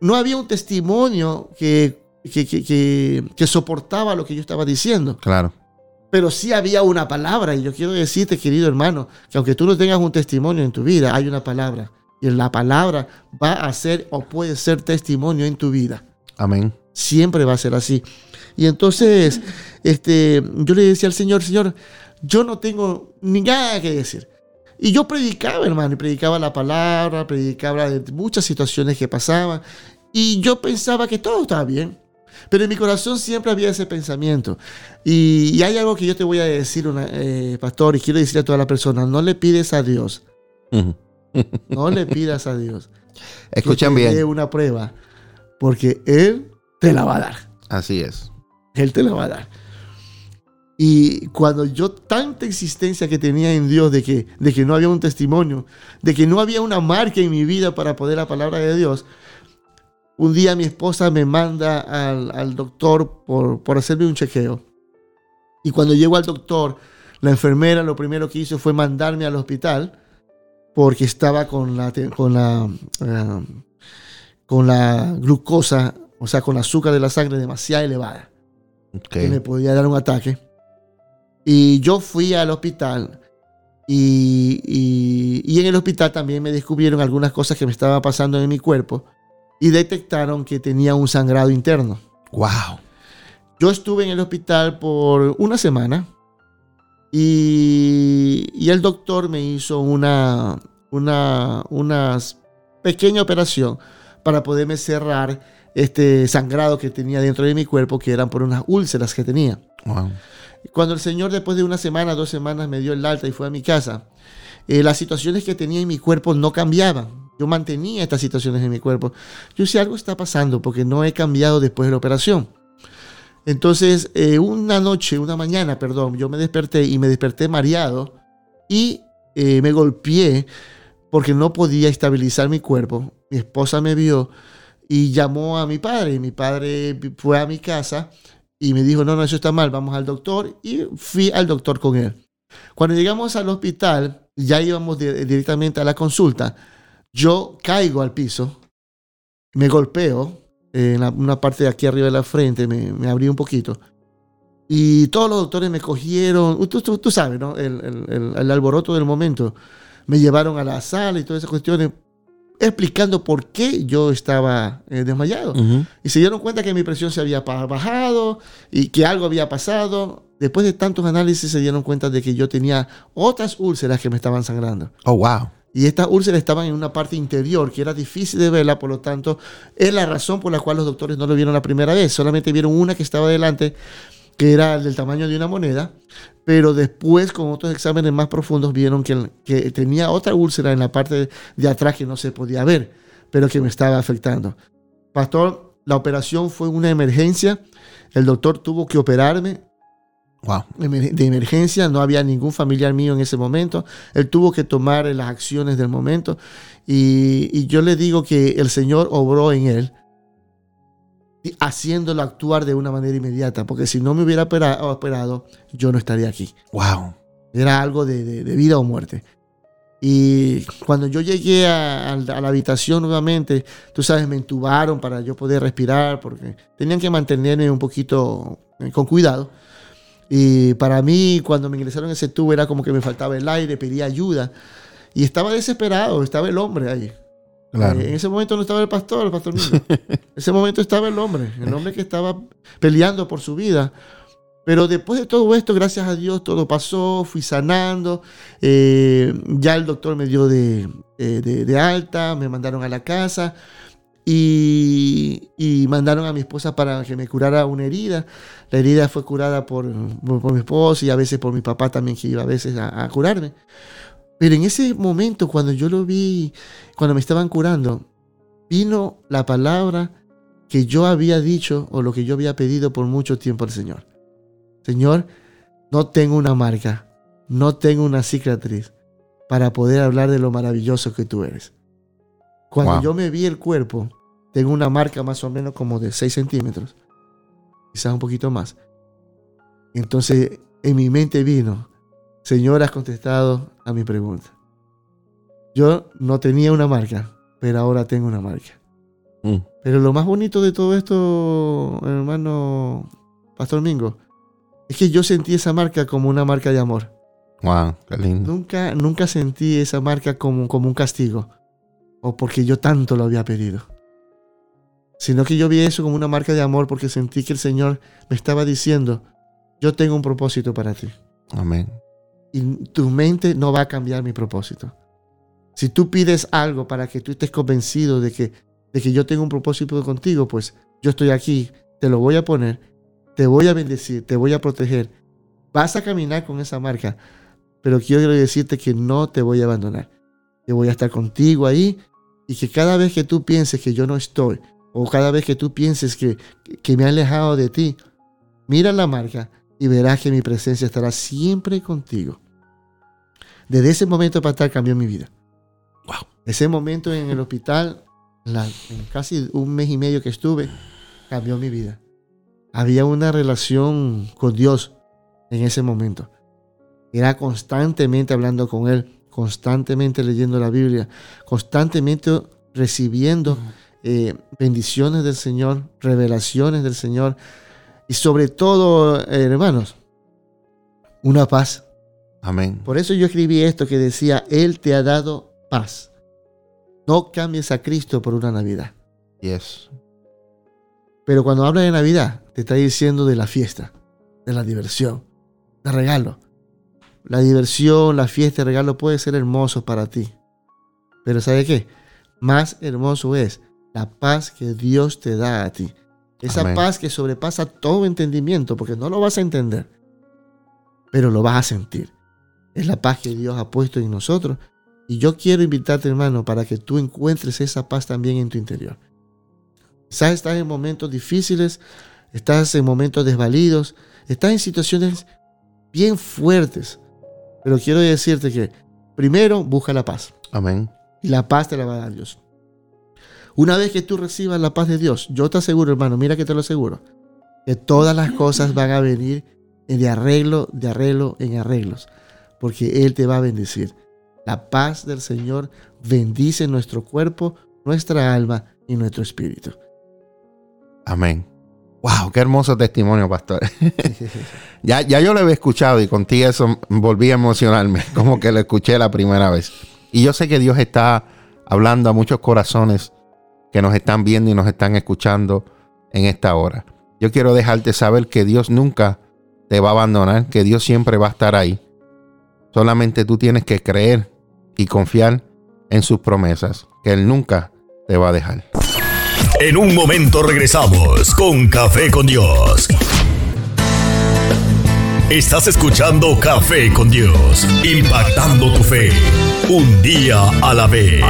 No había un testimonio que, que, soportaba lo que yo estaba diciendo. Claro. Pero sí había una palabra y yo quiero decirte, querido hermano, que aunque tú no tengas un testimonio en tu vida, hay una palabra Y la palabra va a ser o puede ser testimonio en tu vida. Amén. Siempre va a ser así. Y entonces, este, yo le decía al Señor, Señor, yo no tengo ni nada que decir. Y yo predicaba, hermano, y predicaba la palabra, predicaba de muchas situaciones que pasaban. Y yo pensaba que todo estaba bien. Pero en mi corazón siempre había ese pensamiento. Y, hay algo que yo te voy a decir, eh, pastor, y quiero decir a toda la persona, no le pides a Dios. no le <laughs> pidas a Dios. Escuchen bien. Dé una prueba, porque Él te la va a dar. Así es. Él te la va a dar. Y cuando yo tanta existencia que tenía en Dios de que, de que no había un testimonio, de que no había una marca en mi vida para poder la palabra de Dios, un día mi esposa me manda al, doctor por, por, hacerme un chequeo. Y cuando llego al doctor, la enfermera lo primero que hizo fue mandarme al hospital porque estaba con la, con la, eh, con la glucosa, o sea, con el azúcar de la sangre demasiado elevada. Que me podía dar un ataque. Y yo fui al hospital y, y, en el hospital también me descubrieron algunas cosas que me estaban pasando en mi cuerpo y detectaron que tenía un sangrado interno. ¡Wow! Yo estuve en el hospital por una semana y, y el doctor me hizo una, una, una pequeña operación para poderme cerrar este sangrado que tenía dentro de mi cuerpo, que eran por unas úlceras que tenía. Wow. Cuando el Señor después de una semana, dos semanas me dio el alta y fue a mi casa, eh, las situaciones que tenía en mi cuerpo no cambiaban. Yo mantenía estas situaciones en mi cuerpo. Yo si algo está pasando porque no he cambiado después de la operación. Entonces, eh, una noche, una mañana, perdón, yo me desperté y me desperté mareado y eh, me golpeé porque no podía estabilizar mi cuerpo. Mi esposa me vio y llamó a mi padre. Y mi padre fue a mi casa y me dijo, no, no, eso está mal, vamos al doctor. Y fui al doctor con él. Cuando llegamos al hospital, ya íbamos directamente a la consulta. Yo caigo al piso, me golpeo en una parte de aquí arriba de la frente, me, me abrí un poquito. Y todos los doctores me cogieron, tú, tú, sabes, ¿no? El, el, el, alboroto del momento. Me llevaron a la sala y todas esas cuestiones explicando por qué yo estaba eh, desmayado. Y se dieron cuenta que mi presión se había bajado y que algo había pasado. Después de tantos análisis se dieron cuenta de que yo tenía otras úlceras que me estaban sangrando. Oh, wow. Y estas úlceras estaban en una parte interior que era difícil de verla, por lo tanto, es la razón por la cual los doctores no lo vieron la primera vez. Solamente vieron una que estaba delante, que era del tamaño de una moneda, pero después con otros exámenes más profundos vieron que, que tenía otra úlcera en la parte de atrás que no se podía ver, pero que me estaba afectando. Pastor, la operación fue una emergencia, el doctor tuvo que operarme. De emergencia, no había ningún familiar mío en ese momento. Él tuvo que tomar las acciones del momento. Y, y yo le digo que el Señor obró en él haciéndolo actuar de una manera inmediata, porque si no me hubiera operado, yo no estaría aquí. Wow. Era algo de, vida o muerte. Y cuando yo llegué a, la habitación nuevamente, tú sabes, me entubaron para yo poder respirar, porque tenían que mantenerme un poquito eh, con cuidado. Y para mí, cuando me ingresaron ese tubo, era como que me faltaba el aire, pedía ayuda. Y estaba desesperado, estaba el hombre ahí. Eh, en ese momento no estaba el pastor, el pastor mío. <laughs> en ese momento estaba el hombre, el hombre que estaba peleando por su vida. Pero después de todo esto, gracias a Dios, todo pasó, fui sanando. Eh, ya el doctor me dio de, de, alta, me mandaron a la casa y, mandaron a mi esposa para que me curara una herida. La herida fue curada por, mi esposa y a veces por mi papá también, que iba a veces a curarme. Pero en ese momento, cuando yo lo vi, cuando me estaban curando, vino la palabra que yo había dicho o lo que yo había pedido por mucho tiempo al Señor. Señor, no tengo una marca, no tengo una cicatriz para poder hablar de lo maravilloso que tú eres. Cuando yo me vi el cuerpo, tengo una marca más o menos como de 6 centímetros, quizás un poquito más. Entonces en mi mente vino, Señor, has contestado a mi pregunta. Yo no tenía una marca, pero ahora tengo una marca. Mm. Pero lo más bonito de todo esto, hermano Pastor Mingo, es que yo sentí esa marca como una marca de amor. Wow, qué lindo. Nunca, nunca sentí esa marca como, como un castigo o porque yo tanto lo había pedido, sino que yo vi eso como una marca de amor porque sentí que el Señor me estaba diciendo, yo tengo un propósito para ti. Amén. Y tu mente no va a cambiar mi propósito. Si tú pides algo para que tú estés convencido de que, de que yo tengo un propósito contigo, pues yo estoy aquí, te lo voy a poner, te voy a bendecir, te voy a proteger. Vas a caminar con esa marca, pero quiero decirte que no te voy a abandonar. Que voy a estar contigo ahí y que cada vez que tú pienses que yo no estoy, o cada vez que tú pienses que, que me he alejado de ti, mira la marca y verás que mi presencia estará siempre contigo. Desde ese momento para estar cambió mi vida. Wow. Ese momento en el hospital, la, en casi un mes y medio que estuve, cambió mi vida. Había una relación con Dios en ese momento. Era constantemente hablando con Él, constantemente leyendo la Biblia, constantemente recibiendo eh, bendiciones del Señor, revelaciones del Señor y sobre todo, eh, hermanos, una paz. Amén. Por eso yo escribí esto que decía, Él te ha dado paz. No cambies a Cristo por una Navidad. Yes. Pero cuando habla de Navidad, te está diciendo de la fiesta, de la diversión, de regalo. La diversión, la fiesta, el regalo puede ser hermoso para ti. Pero ¿sabe qué? Más hermoso es la paz que Dios te da a ti. Esa Amén. paz que sobrepasa todo entendimiento, porque no lo vas a entender, pero lo vas a sentir. Es la paz que Dios ha puesto en nosotros. Y yo quiero invitarte, hermano, para que tú encuentres esa paz también en tu interior. Quizás estás en momentos difíciles, estás en momentos desvalidos, estás en situaciones bien fuertes. Pero quiero decirte que primero busca la paz. Amén. Y la paz te la va a dar Dios. Una vez que tú recibas la paz de Dios, yo te aseguro, hermano, mira que te lo aseguro, que todas las cosas van a venir de arreglo, de arreglo en arreglos, porque Él te va a bendecir. La paz del Señor bendice nuestro cuerpo, nuestra alma y nuestro espíritu. Amén. Wow, qué hermoso testimonio, pastor. <laughs> ya, ya yo lo había escuchado y contigo eso volví a emocionarme, <laughs> como que lo escuché la primera vez. Y yo sé que Dios está hablando a muchos corazones que nos están viendo y nos están escuchando en esta hora. Yo quiero dejarte saber que Dios nunca te va a abandonar, que Dios siempre va a estar ahí. Solamente tú tienes que creer y confiar en sus promesas, que Él nunca te va a dejar. En un momento regresamos con Café con Dios. Estás escuchando Café con Dios, impactando tu fe, un día a la vez.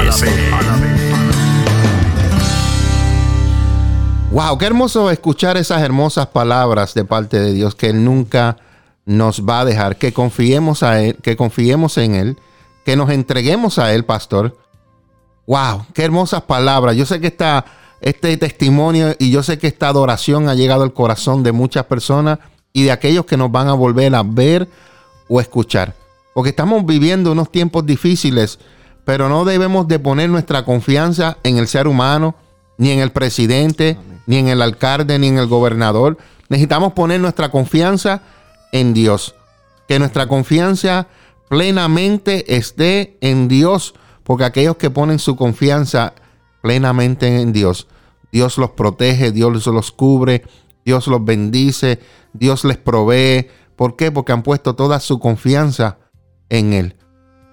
Wow, qué hermoso escuchar esas hermosas palabras de parte de Dios que Él nunca nos va a dejar, que confiemos a Él, que confiemos en Él, que nos entreguemos a Él, pastor. Wow, qué hermosas palabras. Yo sé que esta, este testimonio y yo sé que esta adoración ha llegado al corazón de muchas personas y de aquellos que nos van a volver a ver o escuchar. Porque estamos viviendo unos tiempos difíciles, pero no debemos de poner nuestra confianza en el ser humano, ni en el presidente, ni en el alcalde, ni en el gobernador. Necesitamos poner nuestra confianza en Dios. Que nuestra confianza plenamente esté en Dios. Porque aquellos que ponen su confianza plenamente en Dios, Dios los protege, Dios los cubre, Dios los bendice, Dios les provee. ¿Por qué? Porque han puesto toda su confianza en Él.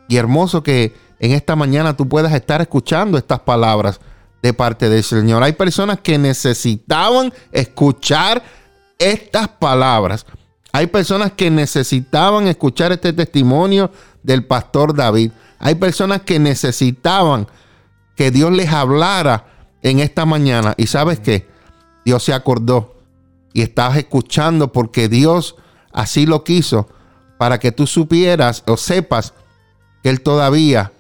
Y hermoso que en esta mañana tú puedas estar escuchando estas palabras de parte del Señor. Hay personas que necesitaban escuchar estas palabras. Hay personas que necesitaban escuchar este testimonio del pastor David. Hay personas que necesitaban que Dios les hablara en esta mañana. Y sabes qué? Dios se acordó y estabas escuchando porque Dios así lo quiso para que tú supieras o sepas que Él todavía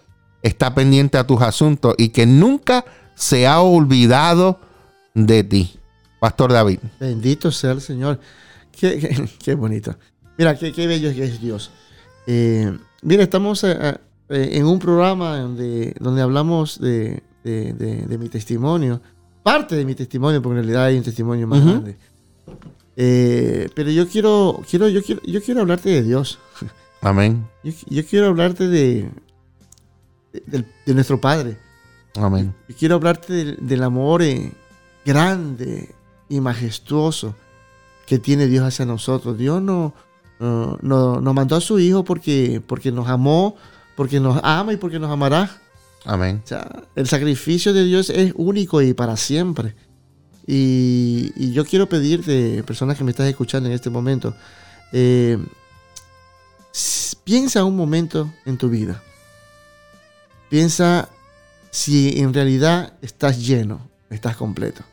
está pendiente a tus asuntos y que nunca se ha olvidado de ti. Pastor David. Bendito sea el Señor. Qué, qué, <laughs> qué bonito. Mira, qué, qué, bello que es Dios. Eh, mira, estamos eh, eh, en un programa donde, donde hablamos de, de, de, de, mi testimonio. Parte de mi testimonio, porque en realidad hay un testimonio más uh -huh. grande. Eh, pero yo quiero, quiero, yo quiero, yo quiero hablarte de Dios. <laughs> Amén. Yo, yo quiero hablarte de, de, de, nuestro Padre. Amén. Y quiero hablarte del, del amor eh, grande y majestuoso que tiene Dios hacia nosotros. Dios no, no, no- nos mandó a su Hijo porque, porque nos amó, porque nos ama y porque nos amará. Amén. O sea, el sacrificio de Dios es único y para siempre. Y, yo quiero pedirte, personas que me estás escuchando en este momento, eh, piensa un momento en tu vida. Piensa si en realidad estás lleno, estás completo.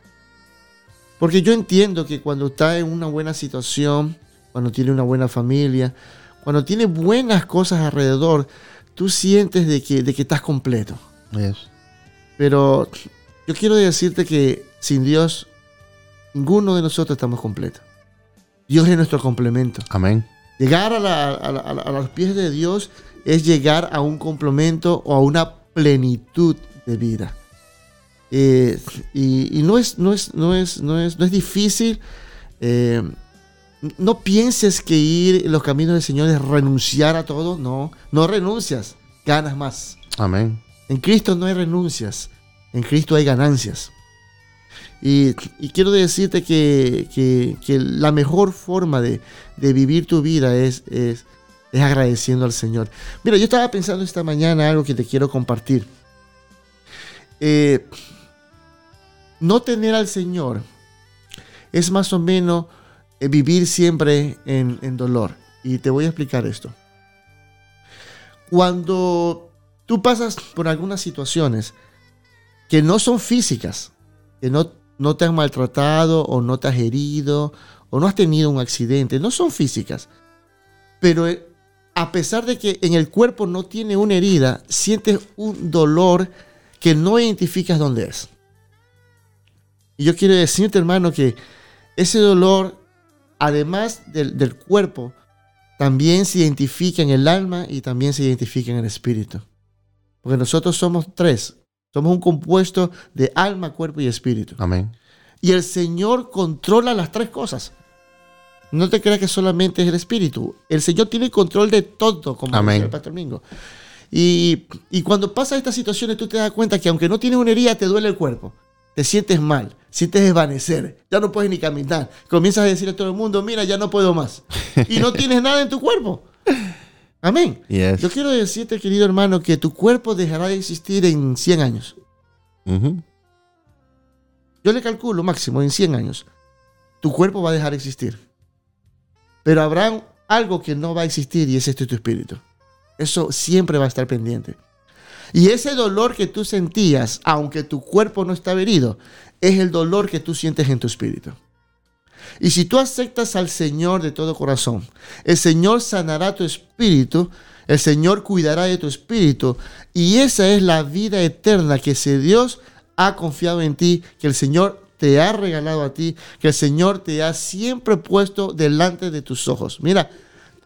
Porque yo entiendo que cuando estás en una buena situación, cuando tiene una buena familia, cuando tiene buenas cosas alrededor, tú sientes de que, de que estás completo. Yes. Pero yo quiero decirte que sin Dios, ninguno de nosotros estamos completos. Dios es nuestro complemento. Amén. Llegar a, la- a la- a la- a los pies de Dios es llegar a un complemento o a una plenitud de vida. Eh, y y no, es, no, es, no, es, no, es, no es difícil. eh, no pienses que ir en los caminos del Señor es renunciar a todo. No, no renuncias, ganas más. Amén. En Cristo no hay renuncias, en Cristo hay ganancias. Y, y quiero decirte que, que- que la mejor forma de, de vivir tu vida es, es, es agradeciendo al Señor. Mira, yo estaba pensando esta mañana algo que te quiero compartir. Eh, no tener al Señor es más o menos vivir siempre en, en dolor. Y te voy a explicar esto. Cuando tú pasas por algunas situaciones que no son físicas, que no, no te han maltratado o no te has herido o no has tenido un accidente, no son físicas, pero eh, a pesar de que en el cuerpo no tiene una herida, sientes un dolor que no identificas dónde es. Y yo quiero decirte, hermano, que ese dolor, además del, del cuerpo, también se identifica en el alma y también se identifica en el espíritu. Porque nosotros somos tres. Somos un compuesto de alma, cuerpo y espíritu. Amén. Y el Señor controla las tres cosas. No te creas que solamente es el espíritu. El Señor tiene control de todo, como Amén. decía el Pastor Mingo. Y, y cuando pasa estas situaciones, tú te das cuenta que aunque no tienes una herida, te duele el cuerpo. Te sientes mal, sientes desvanecer, ya no puedes ni caminar. Comienzas a decir a todo el mundo, mira, ya no puedo más. Y no <laughs> tienes nada en tu cuerpo. Amén. Yes. Yo quiero decirte, querido hermano, que tu cuerpo dejará de existir en 100 años. Yo le calculo máximo en 100 años. Tu cuerpo va a dejar de existir. Pero habrá algo que no va a existir y es este tu espíritu. Eso siempre va a estar pendiente. Y ese dolor que tú sentías, aunque tu cuerpo no está herido, es el dolor que tú sientes en tu espíritu. Y si tú aceptas al Señor de todo corazón, el Señor sanará tu espíritu, el Señor cuidará de tu espíritu, y esa es la vida eterna que ese Dios ha confiado en ti, que el Señor te ha regalado a ti, que el Señor te ha siempre puesto delante de tus ojos. Mira,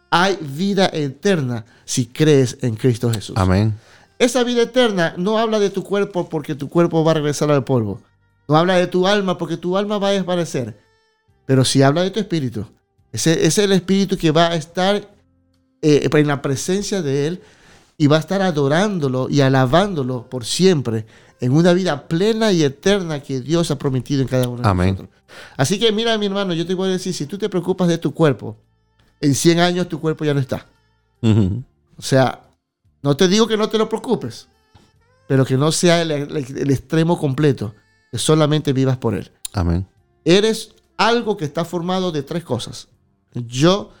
hay vida eterna si crees en Cristo Jesús. Amén. Esa vida eterna no habla de tu cuerpo porque tu cuerpo va a regresar al polvo. No habla de tu alma porque tu alma va a desaparecer. Pero sí habla de tu espíritu. Ese, ese es el espíritu que va a estar eh, en la presencia de Él y va a estar adorándolo y alabándolo por siempre en una vida plena y eterna que Dios ha prometido en cada uno de Amén. nosotros. Así que mira, mi hermano, yo te voy a decir, si tú te preocupas de tu cuerpo, en 100 años tu cuerpo ya no está. O sea, no te digo que no te lo preocupes, pero que no sea el, el- el extremo completo, que solamente vivas por él. Amén. Eres algo que está formado de tres cosas. Yo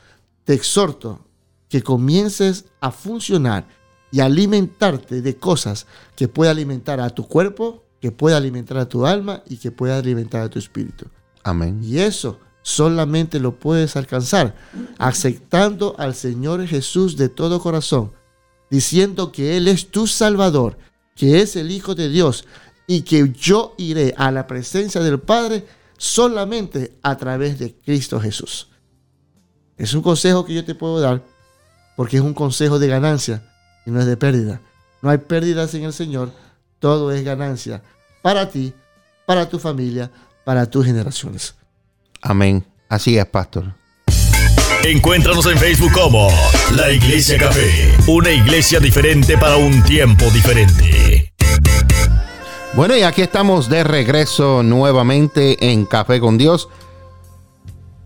te exhorto que comiences a funcionar y alimentarte de cosas que pueda alimentar a tu cuerpo, que pueda alimentar a tu alma y que pueda alimentar a tu espíritu. Amén. Y eso solamente lo puedes alcanzar aceptando al Señor Jesús de todo corazón, diciendo que Él es tu Salvador, que es el Hijo de Dios y que yo iré a la presencia del Padre solamente a través de Cristo Jesús. Es un consejo que yo te puedo dar porque es un consejo de ganancia y no es de pérdida. No hay pérdidas en el Señor, todo es ganancia para ti, para tu familia, para tus generaciones. Amén. Así es, pastor. Encuéntranos en Facebook como La Iglesia Café, una iglesia diferente para un tiempo diferente. Bueno, y aquí estamos de regreso nuevamente en Café con Dios.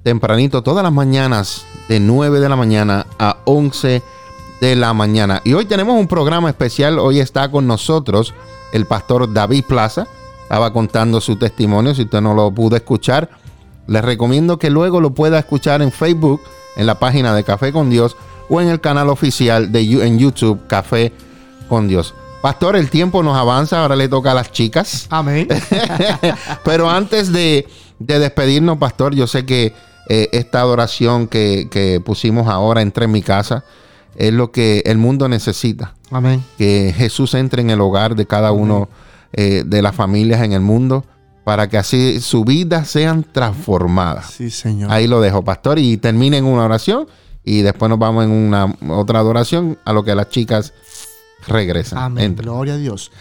Tempranito, todas las mañanas, de 9 de la mañana a 11 de la mañana. Y hoy tenemos un programa especial. Hoy está con nosotros el pastor David Plaza. Estaba contando su testimonio. Si usted no lo pudo escuchar, les recomiendo que luego lo pueda escuchar en Facebook, en la página de Café con Dios o en el canal oficial de en YouTube Café con Dios. Pastor, el tiempo nos avanza, ahora le toca a las chicas. Amén. <laughs> Pero antes de, despedirnos, Pastor, yo sé que eh, esta adoración que, pusimos ahora entre en mi casa es lo que el mundo necesita. Amén. Que Jesús entre en el hogar de cada uno eh, de las familias en el mundo para que así su vida sean transformadas. Sí, Señor. Ahí lo dejo, Pastor, y termine en una oración y después nos vamos en una otra adoración a lo que las chicas regresa. Amén. Gloria a Dios.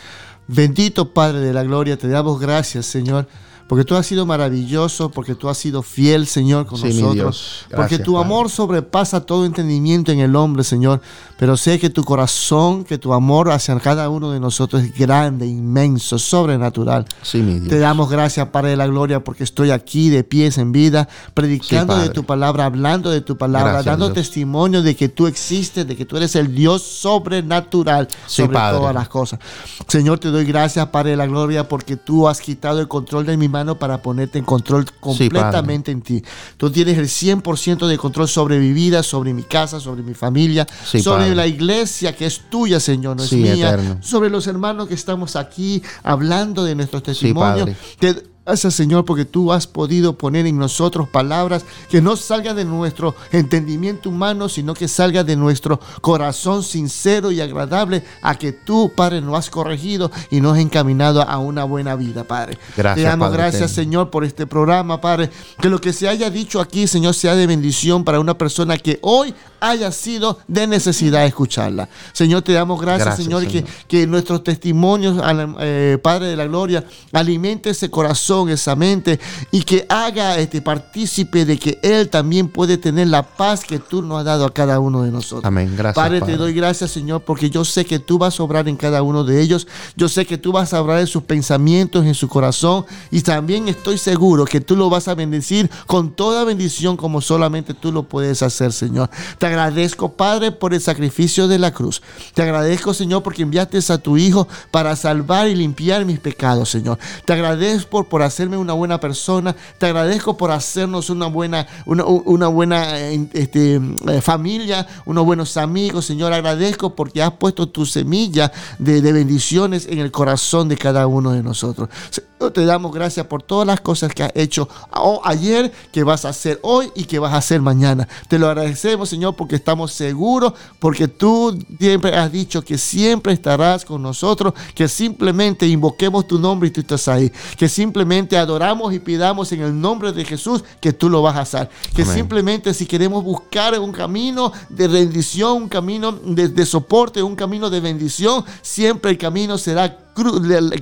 Bendito Padre de la Gloria, te damos gracias, Señor porque tú has sido maravilloso, porque tú has sido fiel, Señor, con nosotros. porque tu amor sobrepasa todo entendimiento en el hombre, Señor. Pero sé que tu corazón, que tu amor hacia cada uno de nosotros es grande, inmenso, sobrenatural. Sí, mi Dios. Te damos gracias, Padre de la Gloria, porque estoy aquí de pies en vida, predicando de tu palabra, hablando de tu palabra, dando testimonio de que tú existes, de que tú eres el Dios sobrenatural sobre todas las cosas. Señor, te doy gracias, Padre de la Gloria, porque tú has quitado el control de mi para ponerte en control completamente en ti. Tú tienes el 100% de control sobre mi vida, sobre mi casa, sobre mi familia, sobre la iglesia que es tuya, Señor, no es mía, sobre los hermanos que estamos aquí hablando de nuestros testimonios. Gracias Señor porque tú has podido poner en nosotros palabras que no salgan de nuestro entendimiento humano, sino que salga de nuestro corazón sincero y agradable a que tú, Padre, nos has corregido y nos has encaminado a una buena vida, Padre. Gracias, Te damos gracias Señor por este programa, Padre. Que lo que se haya dicho aquí, Señor, sea de bendición para una persona que hoy haya sido de necesidad escucharla. Señor, te damos gracias, Señor, Que, que nuestros testimonios, eh, Padre de la Gloria, alimente ese corazón esa mente y que haga este partícipe de que Él también puede tener la paz que tú nos has dado a cada uno de nosotros. Amén. Gracias. Padre, te doy gracias, Señor, porque yo sé que tú vas a obrar en cada uno de ellos. Yo sé que tú vas a obrar en sus pensamientos, en su corazón. Y también estoy seguro que tú lo vas a bendecir con toda bendición como solamente tú lo puedes hacer, Señor. Te agradezco, Padre, por el sacrificio de la cruz. Te agradezco, Señor, porque enviaste a tu Hijo para salvar y limpiar mis pecados, Señor. Te agradezco por, hacerme una buena persona. Te agradezco por hacernos una buena, una, buena este, eh, familia, unos buenos amigos. Señor, agradezco porque has puesto tu semilla de, bendiciones en el corazón de cada uno de nosotros. te damos gracias por todas las cosas que has hecho ayer, que vas a hacer hoy y que vas a hacer mañana. Te lo agradecemos, Señor, porque estamos seguros, porque tú siempre has dicho que siempre estarás con nosotros, que simplemente invoquemos tu nombre y tú estás ahí, que simplemente adoramos y pidamos en el nombre de Jesús que tú lo vas a hacer. Que simplemente si queremos buscar un camino de rendición, un camino de, de soporte, un camino de bendición, siempre el camino será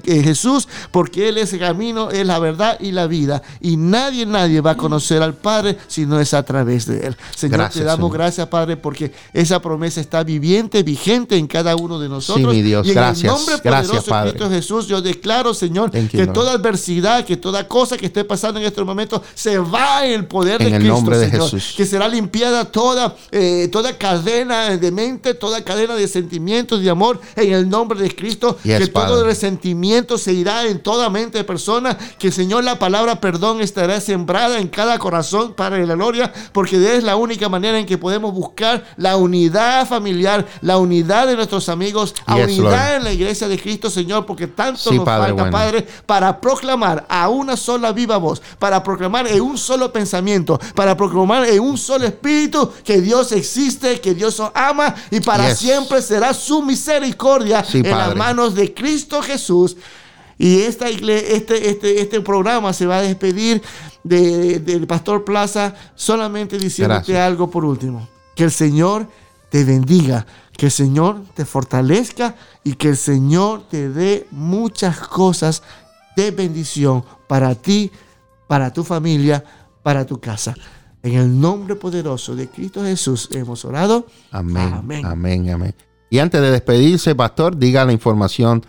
Jesús, porque Él es el camino, es la verdad y la vida. Y nadie, nadie va a conocer al Padre si no es a través de Él. Señor, te damos gracias, Padre, porque esa promesa está viviente, vigente en cada uno de nosotros. Sí, mi Dios, y en gracias. el nombre poderoso de Cristo Jesús, yo declaro, Señor, que toda adversidad, que toda cosa que esté pasando en este momento se va en el poder de Cristo, nombre de Señor. Jesús. Que será limpiada toda, eh, toda cadena de mente, toda cadena de sentimientos, de amor, en el nombre de Cristo. que todo resentimiento se irá en toda mente de persona. Que Señor, la palabra perdón estará sembrada en cada corazón para la gloria, porque es la única manera en que podemos buscar la unidad familiar, la unidad de nuestros amigos, la unidad en la iglesia de Cristo, Señor, porque tanto nos falta, Padre, para proclamar a una sola viva voz, para proclamar en un solo pensamiento, para proclamar en un solo espíritu que Dios existe, que Dios os ama y para siempre será su misericordia en las manos de Cristo Jesús. Y esta iglesia, este, este, este programa se va a despedir del pastor Plaza solamente diciéndote algo por último. Que el Señor te bendiga, que el Señor te fortalezca y que el Señor te dé muchas cosas de bendición para ti, para tu familia, para tu casa. En el nombre poderoso de Cristo Jesús hemos orado. Amén. Amén. Amén. amén. Y antes de despedirse, pastor, diga la información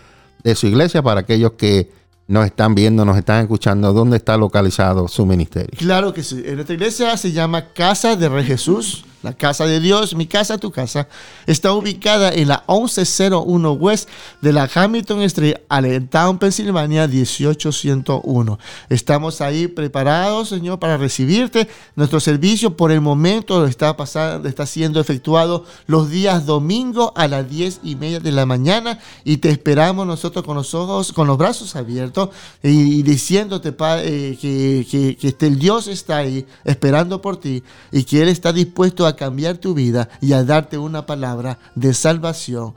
de su iglesia para aquellos que nos están viendo, nos están escuchando, dónde está localizado su ministerio. Claro que sí. En nuestra iglesia se llama Casa de Rey Jesús la casa de Dios, mi casa, tu casa, está ubicada en la 1101 West de la Hamilton Street, Allentown, Pensilvania, 18101. Estamos ahí preparados, Señor, para recibirte. Nuestro servicio por el momento está, pasando, está siendo efectuado los días domingo a las 10 y media de la mañana y te esperamos nosotros con los ojos, con los brazos abiertos y, diciéndote, Padre, que, que, que este, el Dios está ahí esperando por ti y que Él está dispuesto a cambiar tu vida y a darte una palabra de salvación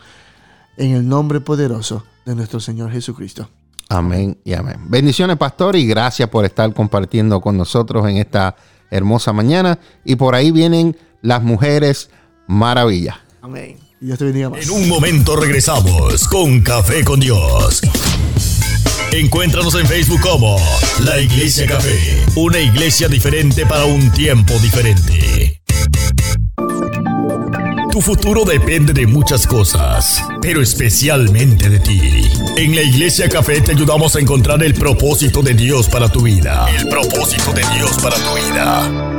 en el nombre poderoso de nuestro Señor Jesucristo. Amén y amén. Bendiciones, pastor, y gracias por estar compartiendo con nosotros en esta hermosa mañana. Y por ahí vienen las mujeres maravillas. Amén. Y Dios te bendiga En un momento regresamos con Café con Dios. Encuéntranos en Facebook como La Iglesia Café, una iglesia diferente para un tiempo diferente. Tu futuro depende de muchas cosas, pero especialmente de ti. En la Iglesia Café te ayudamos a encontrar el propósito de Dios para tu vida. El propósito de Dios para tu vida.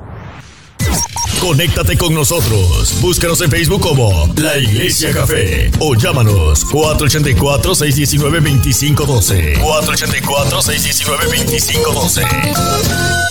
Conéctate con nosotros. Búscanos en Facebook como La Iglesia Café o llámanos 484-619-2512. 484-619-2512.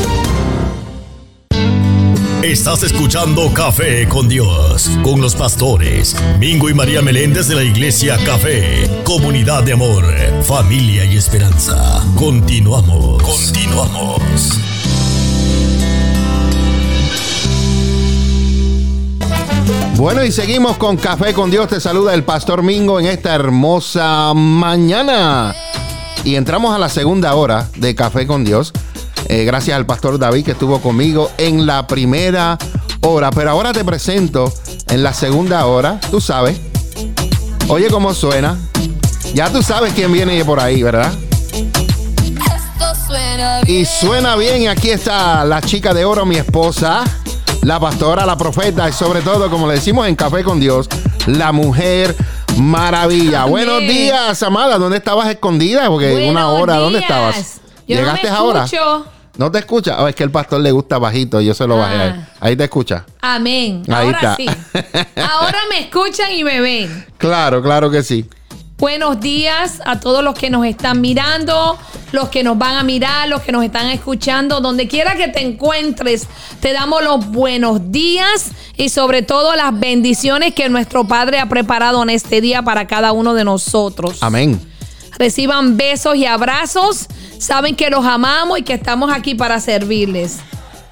Estás escuchando Café con Dios, con los pastores Mingo y María Meléndez de la Iglesia Café, comunidad de amor, familia y esperanza. Continuamos, continuamos. Bueno, y seguimos con Café con Dios. Te saluda el Pastor Mingo en esta hermosa mañana. Y entramos a la segunda hora de Café con Dios. Eh, gracias al pastor David que estuvo conmigo en la primera hora. Pero ahora te presento en la segunda hora. Tú sabes. Oye cómo suena. Ya tú sabes quién viene por ahí, ¿verdad? Y suena bien. Y aquí está la chica de oro, mi esposa. La pastora, la profeta y sobre todo, como le decimos en Café con Dios, la mujer maravilla. Buenos días, amada. ¿Dónde estabas escondida? Porque una hora, ¿dónde estabas? ¿Llegaste ahora? ¿No te escucha? Oh, es que el pastor le gusta bajito, yo se lo bajé ahí. Ah. Ahí te escucha. Amén. Ahora sí. <laughs> Ahora me escuchan y me ven. Claro, claro que sí. Buenos días a todos los que nos están mirando, los que nos van a mirar, los que nos están escuchando, donde quiera que te encuentres, te damos los buenos días y sobre todo las bendiciones que nuestro Padre ha preparado en este día para cada uno de nosotros. Amén. Reciban besos y abrazos, saben que los amamos y que estamos aquí para servirles.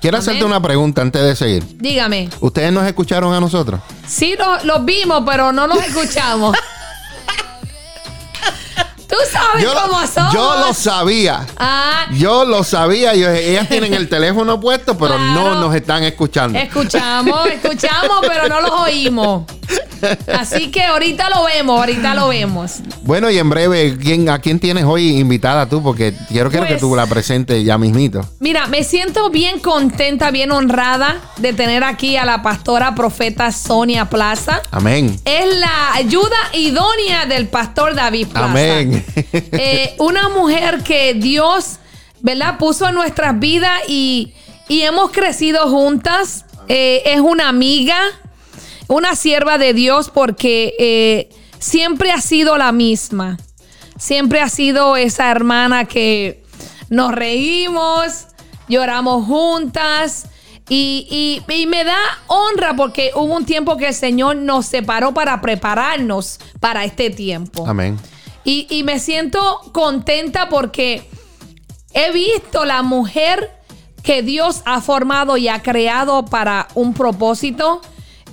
Quiero hacerte una pregunta antes de seguir. Dígame. ¿Ustedes nos escucharon a nosotros? Sí, los vimos, pero no nos escuchamos. <laughs> Tú sabes cómo somos. Yo lo sabía. Ah. Yo lo sabía. ellas tienen el teléfono puesto, pero no nos están escuchando. Escuchamos, <laughs> escuchamos, pero no los oímos. Así que ahorita lo vemos, ahorita lo vemos. Bueno, y en breve, ¿quién, ¿a quién tienes hoy invitada tú? Porque quiero, quiero que Pues- tú la presentes ya mismito. Mira, me siento bien contenta, bien honrada de tener aquí a la pastora profeta Sonia Plaza. Amén. Es la ayuda idónea del pastor David Plaza. Amén. <laughs> Eh, una mujer que Dios, ¿verdad? Puso en nuestras vidas y, y hemos crecido juntas. Eh, es una amiga, una sierva de Dios porque eh, siempre ha sido la misma. Siempre ha sido esa hermana que nos reímos, lloramos juntas. Y, y- y me da honra porque hubo un tiempo que el Señor nos separó para prepararnos para este tiempo. Amén. Y, y me siento contenta porque he visto la mujer que Dios ha formado y ha creado para un propósito.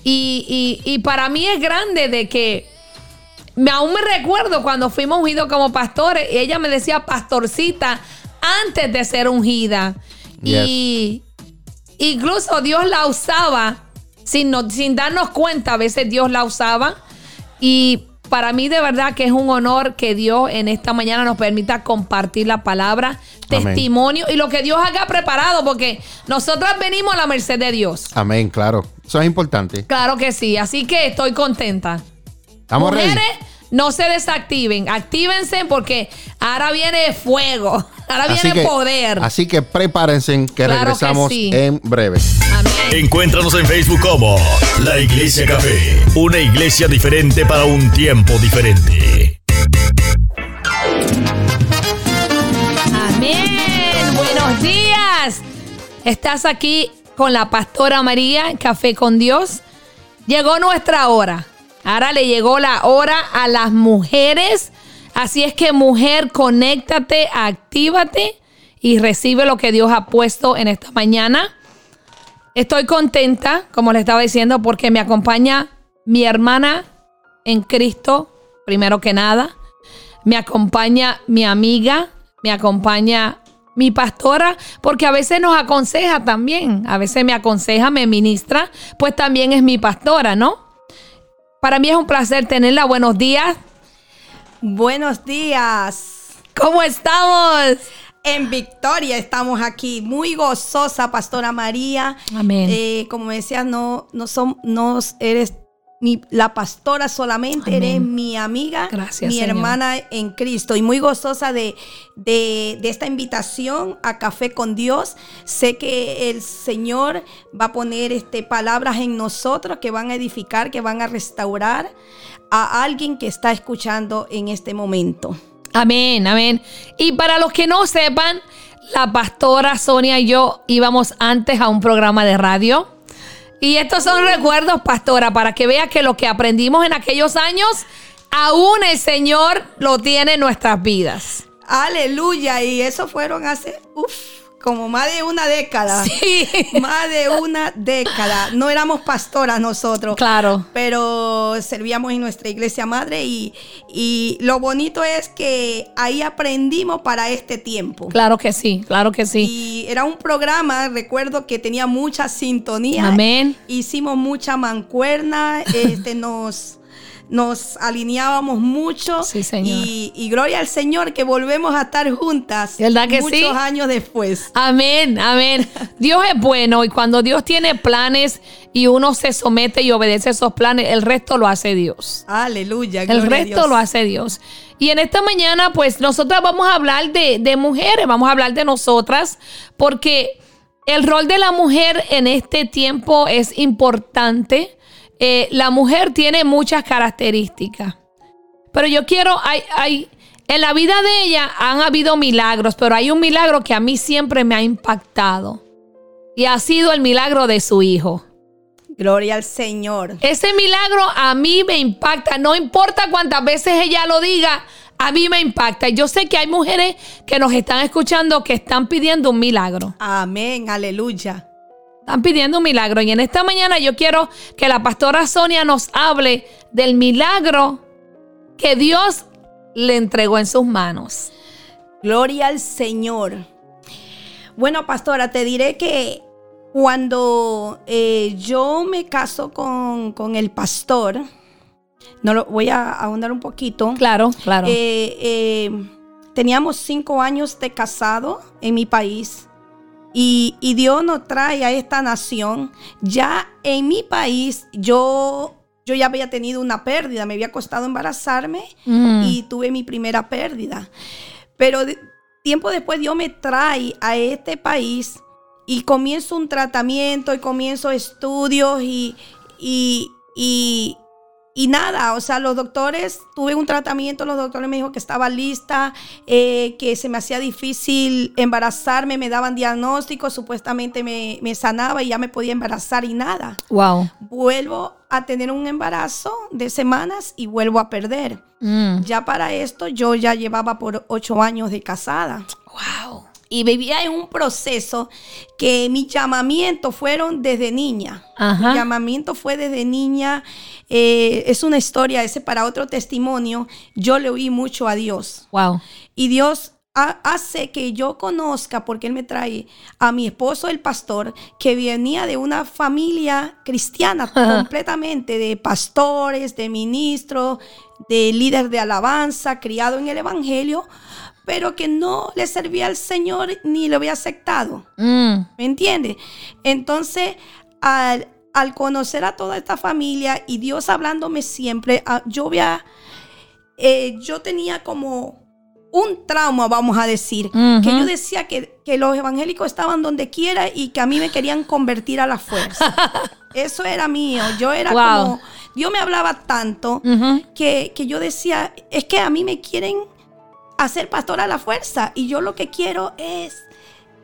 Y, y- y para mí es grande de que me, aún me recuerdo cuando fuimos ungidos como pastores y ella me decía pastorcita antes de ser ungida. Y incluso Dios la usaba sin, no- sin darnos cuenta, a veces Dios la usaba. Y para mí de verdad que es un honor que Dios en esta mañana nos permita compartir la palabra, Amén. testimonio y lo que Dios haga preparado, porque nosotras venimos a la merced de Dios. Amén, claro. Eso es importante. Claro que sí, así que estoy contenta. ¿Estamos ready? No se desactiven, actívense porque ahora viene fuego, <laughs> ahora viene poder. Así que prepárense que Claro que regresamos sí. en breve. Amén. Encuéntranos en Facebook como La Iglesia Café, una iglesia diferente para un tiempo diferente. Amén. Buenos días. Estás aquí con la pastora María, Café con Dios. Llegó nuestra hora. Ahora le llegó la hora a las mujeres. Así es que mujer, conéctate, actívate y recibe lo que Dios ha puesto en esta mañana. Estoy contenta, como le estaba diciendo, porque me acompaña mi hermana en Cristo, primero que nada. Me acompaña mi amiga, me acompaña mi pastora, porque a veces nos aconseja también. A veces me aconseja, me ministra, pues también es mi pastora, ¿no? Para mí es un placer tenerla. Buenos días. Buenos días. ¿Cómo estamos? En Victoria estamos aquí, muy gozosa, Pastora María. Amén. Eh, como decías, no, no, son, no eres mi, la pastora solamente, Amén. eres mi amiga, Gracias, mi Señor. hermana en Cristo. Y muy gozosa de, de, de esta invitación a Café con Dios. Sé que el Señor va a poner este, palabras en nosotros que van a edificar, que van a restaurar a alguien que está escuchando en este momento. Amén, amén. Y para los que no sepan, la pastora Sonia y yo íbamos antes a un programa de radio. Y estos son recuerdos, pastora, para que vea que lo que aprendimos en aquellos años, aún el Señor lo tiene en nuestras vidas. Aleluya, y eso fueron hace, uff, como más de una década. Sí. <laughs> Más de una década. No éramos pastoras nosotros. Claro. Pero servíamos en nuestra iglesia madre y, y lo bonito es que ahí aprendimos para este tiempo. Claro que sí, claro que sí. Y era un programa, recuerdo que tenía mucha sintonía. Amén. Hicimos mucha mancuerna, <laughs> este, nos, nos alineábamos mucho. Sí, Señor. Y, y gloria al Señor que volvemos a estar juntas. ¿Verdad que muchos sí? años después. Amén, amén. Dios es bueno y cuando Dios tiene planes y uno se somete y obedece esos planes, el resto lo hace Dios. Aleluya. El a resto Dios. lo hace Dios. Y en esta mañana, pues nosotras vamos a hablar de, de mujeres, vamos a hablar de nosotras, porque el rol de la mujer en este tiempo es importante. Eh, la mujer tiene muchas características. Pero yo quiero, hay, hay, en la vida de ella han habido milagros, pero hay un milagro que a mí siempre me ha impactado. Y ha sido el milagro de su hijo. Gloria al Señor. Ese milagro a mí me impacta. No importa cuántas veces ella lo diga, a mí me impacta. Y Yo sé que hay mujeres que nos están escuchando que están pidiendo un milagro. Amén. Aleluya. Están pidiendo un milagro. Y en esta mañana yo quiero que la pastora Sonia nos hable del milagro que Dios le entregó en sus manos. Gloria al Señor. Bueno, pastora, te diré que cuando eh, yo me caso con, con el pastor, no lo voy a ahondar un poquito. Claro, claro. Eh, eh, teníamos cinco años de casado en mi país y, y Dios nos trae a esta nación. Ya en mi país yo, yo ya había tenido una pérdida, me había costado embarazarme Mm. y tuve mi primera pérdida. Pero de- tiempo después Dios me trae a este país y comienzo un tratamiento y comienzo estudios y, y, y, y nada, o sea, los doctores, tuve un tratamiento, los doctores me dijo que estaba lista, eh, que se me hacía difícil embarazarme, me daban diagnósticos, supuestamente me, me sanaba y ya me podía embarazar y nada. Wow. Vuelvo a tener un embarazo de semanas y vuelvo a perder. Mm. Ya para esto yo ya llevaba por ocho años de casada. Wow. Y vivía en un proceso que mis llamamientos fueron desde niña. Ajá. Mi llamamiento fue desde niña. eh, es una historia, ese para otro testimonio. Yo le oí mucho a Dios. Wow. Y Dios ha- hace que yo conozca, porque Él me trae a mi esposo, el pastor, que venía de una familia cristiana <laughs> completamente, de pastores, de ministros, de líder de alabanza, criado en el Evangelio, pero que no le servía al Señor ni lo había aceptado. Mm. ¿Me entiendes? Entonces, al, al conocer a toda esta familia y Dios hablándome siempre, ah, yo había, eh, yo tenía como un trauma, vamos a decir, que yo decía que, que los evangélicos estaban donde quiera y que a mí me querían convertir a la fuerza. <laughs> Eso era mío, yo era Wow. como, Dios me hablaba tanto que, que yo decía, es que a mí me quieren hacer pastor a la fuerza y yo lo que quiero es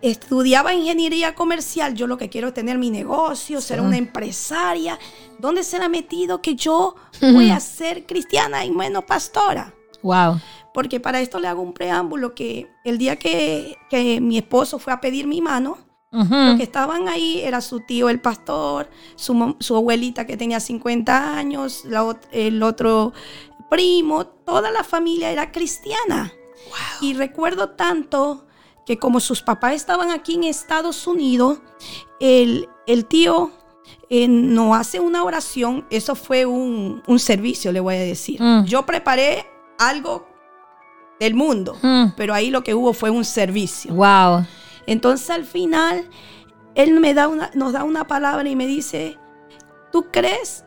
estudiaba ingeniería comercial, yo lo que quiero es tener mi negocio, ser una empresaria. ¿Dónde se le ha metido que yo voy a ser cristiana y menos pastora? Wow. Porque para esto le hago un preámbulo que el día que, que mi esposo fue a pedir mi mano, los que estaban ahí era su tío el pastor, su, su abuelita que tenía 50 años, la el otro primo, toda la familia era cristiana. Y recuerdo tanto que como sus papás estaban aquí en Estados Unidos, el, el tío eh, no hace una oración, eso fue un, un servicio, le voy a decir. Mm. Yo preparé algo del mundo, Mm. pero ahí lo que hubo fue un servicio. Wow. Entonces al final, él me da una, nos da una palabra y me dice, ¿tú crees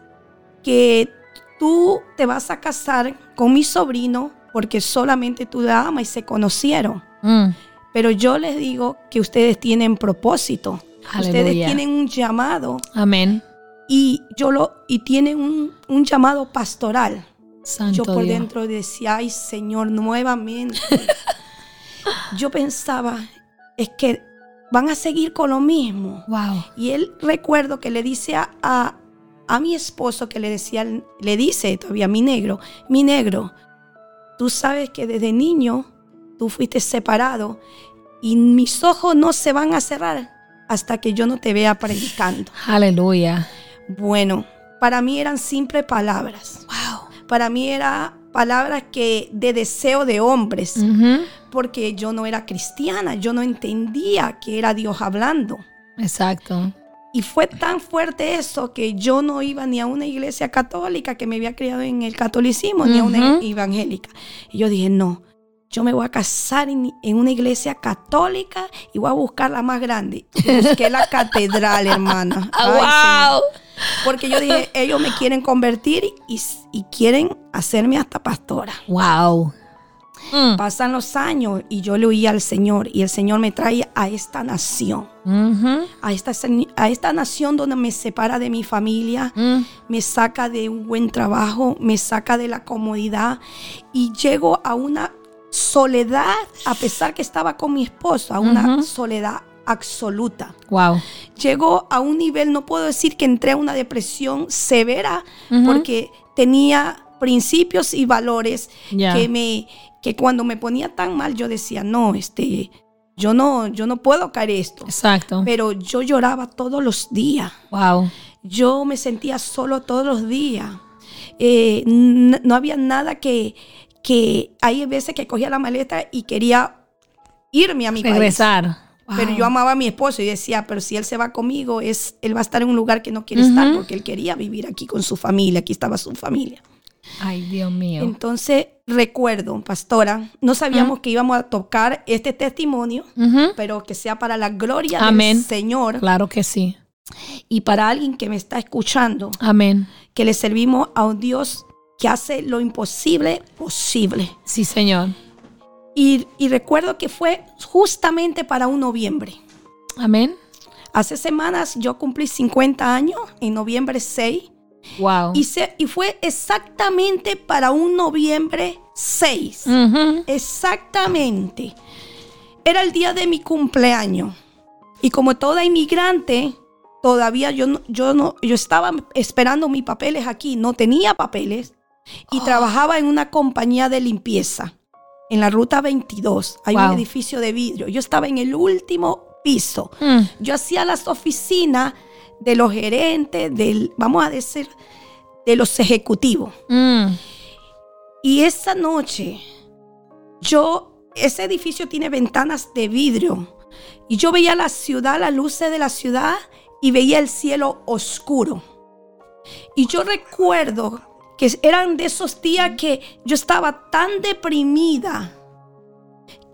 que tú te vas a casar con mi sobrino porque solamente tú la amas y se conocieron? Mm. Pero yo les digo que ustedes tienen propósito. Ustedes tienen un llamado Amén. y yo lo y tienen un, un llamado pastoral. Santo yo por Dios. dentro decía, ay Señor, nuevamente. <laughs> yo pensaba, es que van a seguir con lo mismo. Wow. Y él recuerdo que le dice a, a, a mi esposo que le decía, le dice todavía mi negro, mi negro, tú sabes que desde niño tú fuiste separado y mis ojos no se van a cerrar hasta que yo no te vea predicando. <laughs> Aleluya. Bueno, para mí eran simples palabras. Wow. Para mí era palabras que de deseo de hombres, porque yo no era cristiana, yo no entendía que era Dios hablando. Exacto. Y fue tan fuerte eso que yo no iba ni a una iglesia católica que me había criado en el catolicismo, ni a una evangélica. Y yo dije, no, yo me voy a casar en, en una iglesia católica y voy a buscar la más grande. Y Busqué la catedral, hermana. <laughs> Ay, Señor. wow. Porque yo dije, ellos me quieren convertir y, y quieren hacerme hasta pastora. Wow. Mm. Pasan los años y yo le oí al Señor y el Señor me trae a esta nación. A esta, a esta nación donde me separa de mi familia, Mm. me saca de un buen trabajo, me saca de la comodidad y llego a una soledad, a pesar que estaba con mi esposo, a una soledad absoluta. Wow. Llegó a un nivel, no puedo decir que entré a una depresión severa, porque tenía principios y valores que me que cuando me ponía tan mal yo decía, no, este, yo no, yo no puedo caer esto. Exacto. Pero yo lloraba todos los días. Wow. Yo me sentía solo todos los días. Eh, no había nada que, que hay veces que cogía la maleta y quería irme a mi país. Regresar. Pero yo amaba a mi esposo y decía, pero si él se va conmigo, es, él va a estar en un lugar que no quiere estar porque él quería vivir aquí con su familia, aquí estaba su familia. Ay, Dios mío. Entonces, recuerdo, pastora, no sabíamos que íbamos a tocar este testimonio, pero que sea para la gloria Amén. del Señor Claro que sí. y para alguien que me está escuchando, Amén. que le servimos a un Dios que hace lo imposible posible. Sí, Señor. Y, y recuerdo que fue justamente para un noviembre. Amén. Hace semanas yo cumplí 50 años, en noviembre 6, Wow. y, se- y fue exactamente para un noviembre 6. Ujú. Exactamente. Era el día de mi cumpleaños. Y como toda inmigrante, todavía yo no, yo no, yo estaba esperando mis papeles aquí, no tenía papeles y trabajaba en una compañía de limpieza en la ruta 22. Hay Wow. un edificio de vidrio. Yo estaba en el último piso. Mm. Yo hacía las oficinas de los gerentes, del, vamos a decir, de los ejecutivos. Mm. Y esa noche, yo, ese edificio tiene ventanas de vidrio. Y yo veía la ciudad, las luces de la ciudad y veía el cielo oscuro. Y yo recuerdo que eran de esos días que yo estaba tan deprimida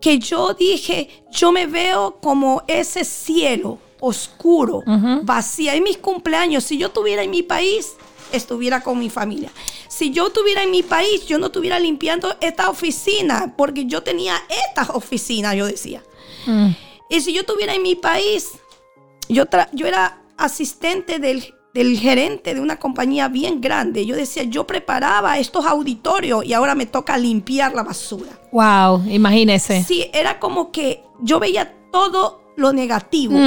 que yo dije, yo me veo como ese cielo oscuro, vacía. En mis cumpleaños, si yo estuviera en mi país, estuviera con mi familia. Si yo estuviera en mi país, yo no estuviera limpiando esta oficina, porque yo tenía esta oficina, yo decía. Mm. Y si yo estuviera en mi país, yo, era asistente del, del gerente de una compañía bien grande. Yo decía, yo preparaba estos auditorios y ahora me toca limpiar la basura. Wow. Imagínese. Sí, era como que yo veía todo lo negativo.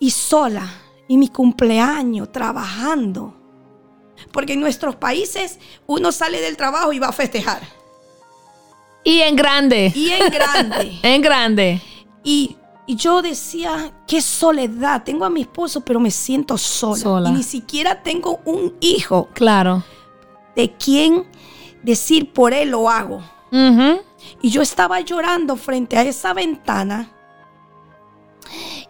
Y sola, y mi cumpleaños, trabajando. Porque en nuestros países uno sale del trabajo y va a festejar. Y en grande. Y en grande. <laughs> En grande. Y, y yo decía, qué soledad. Tengo a mi esposo, pero me siento sola. Sola. Y ni siquiera tengo un hijo Claro. de quien decir por él lo hago. Y yo estaba llorando frente a esa ventana.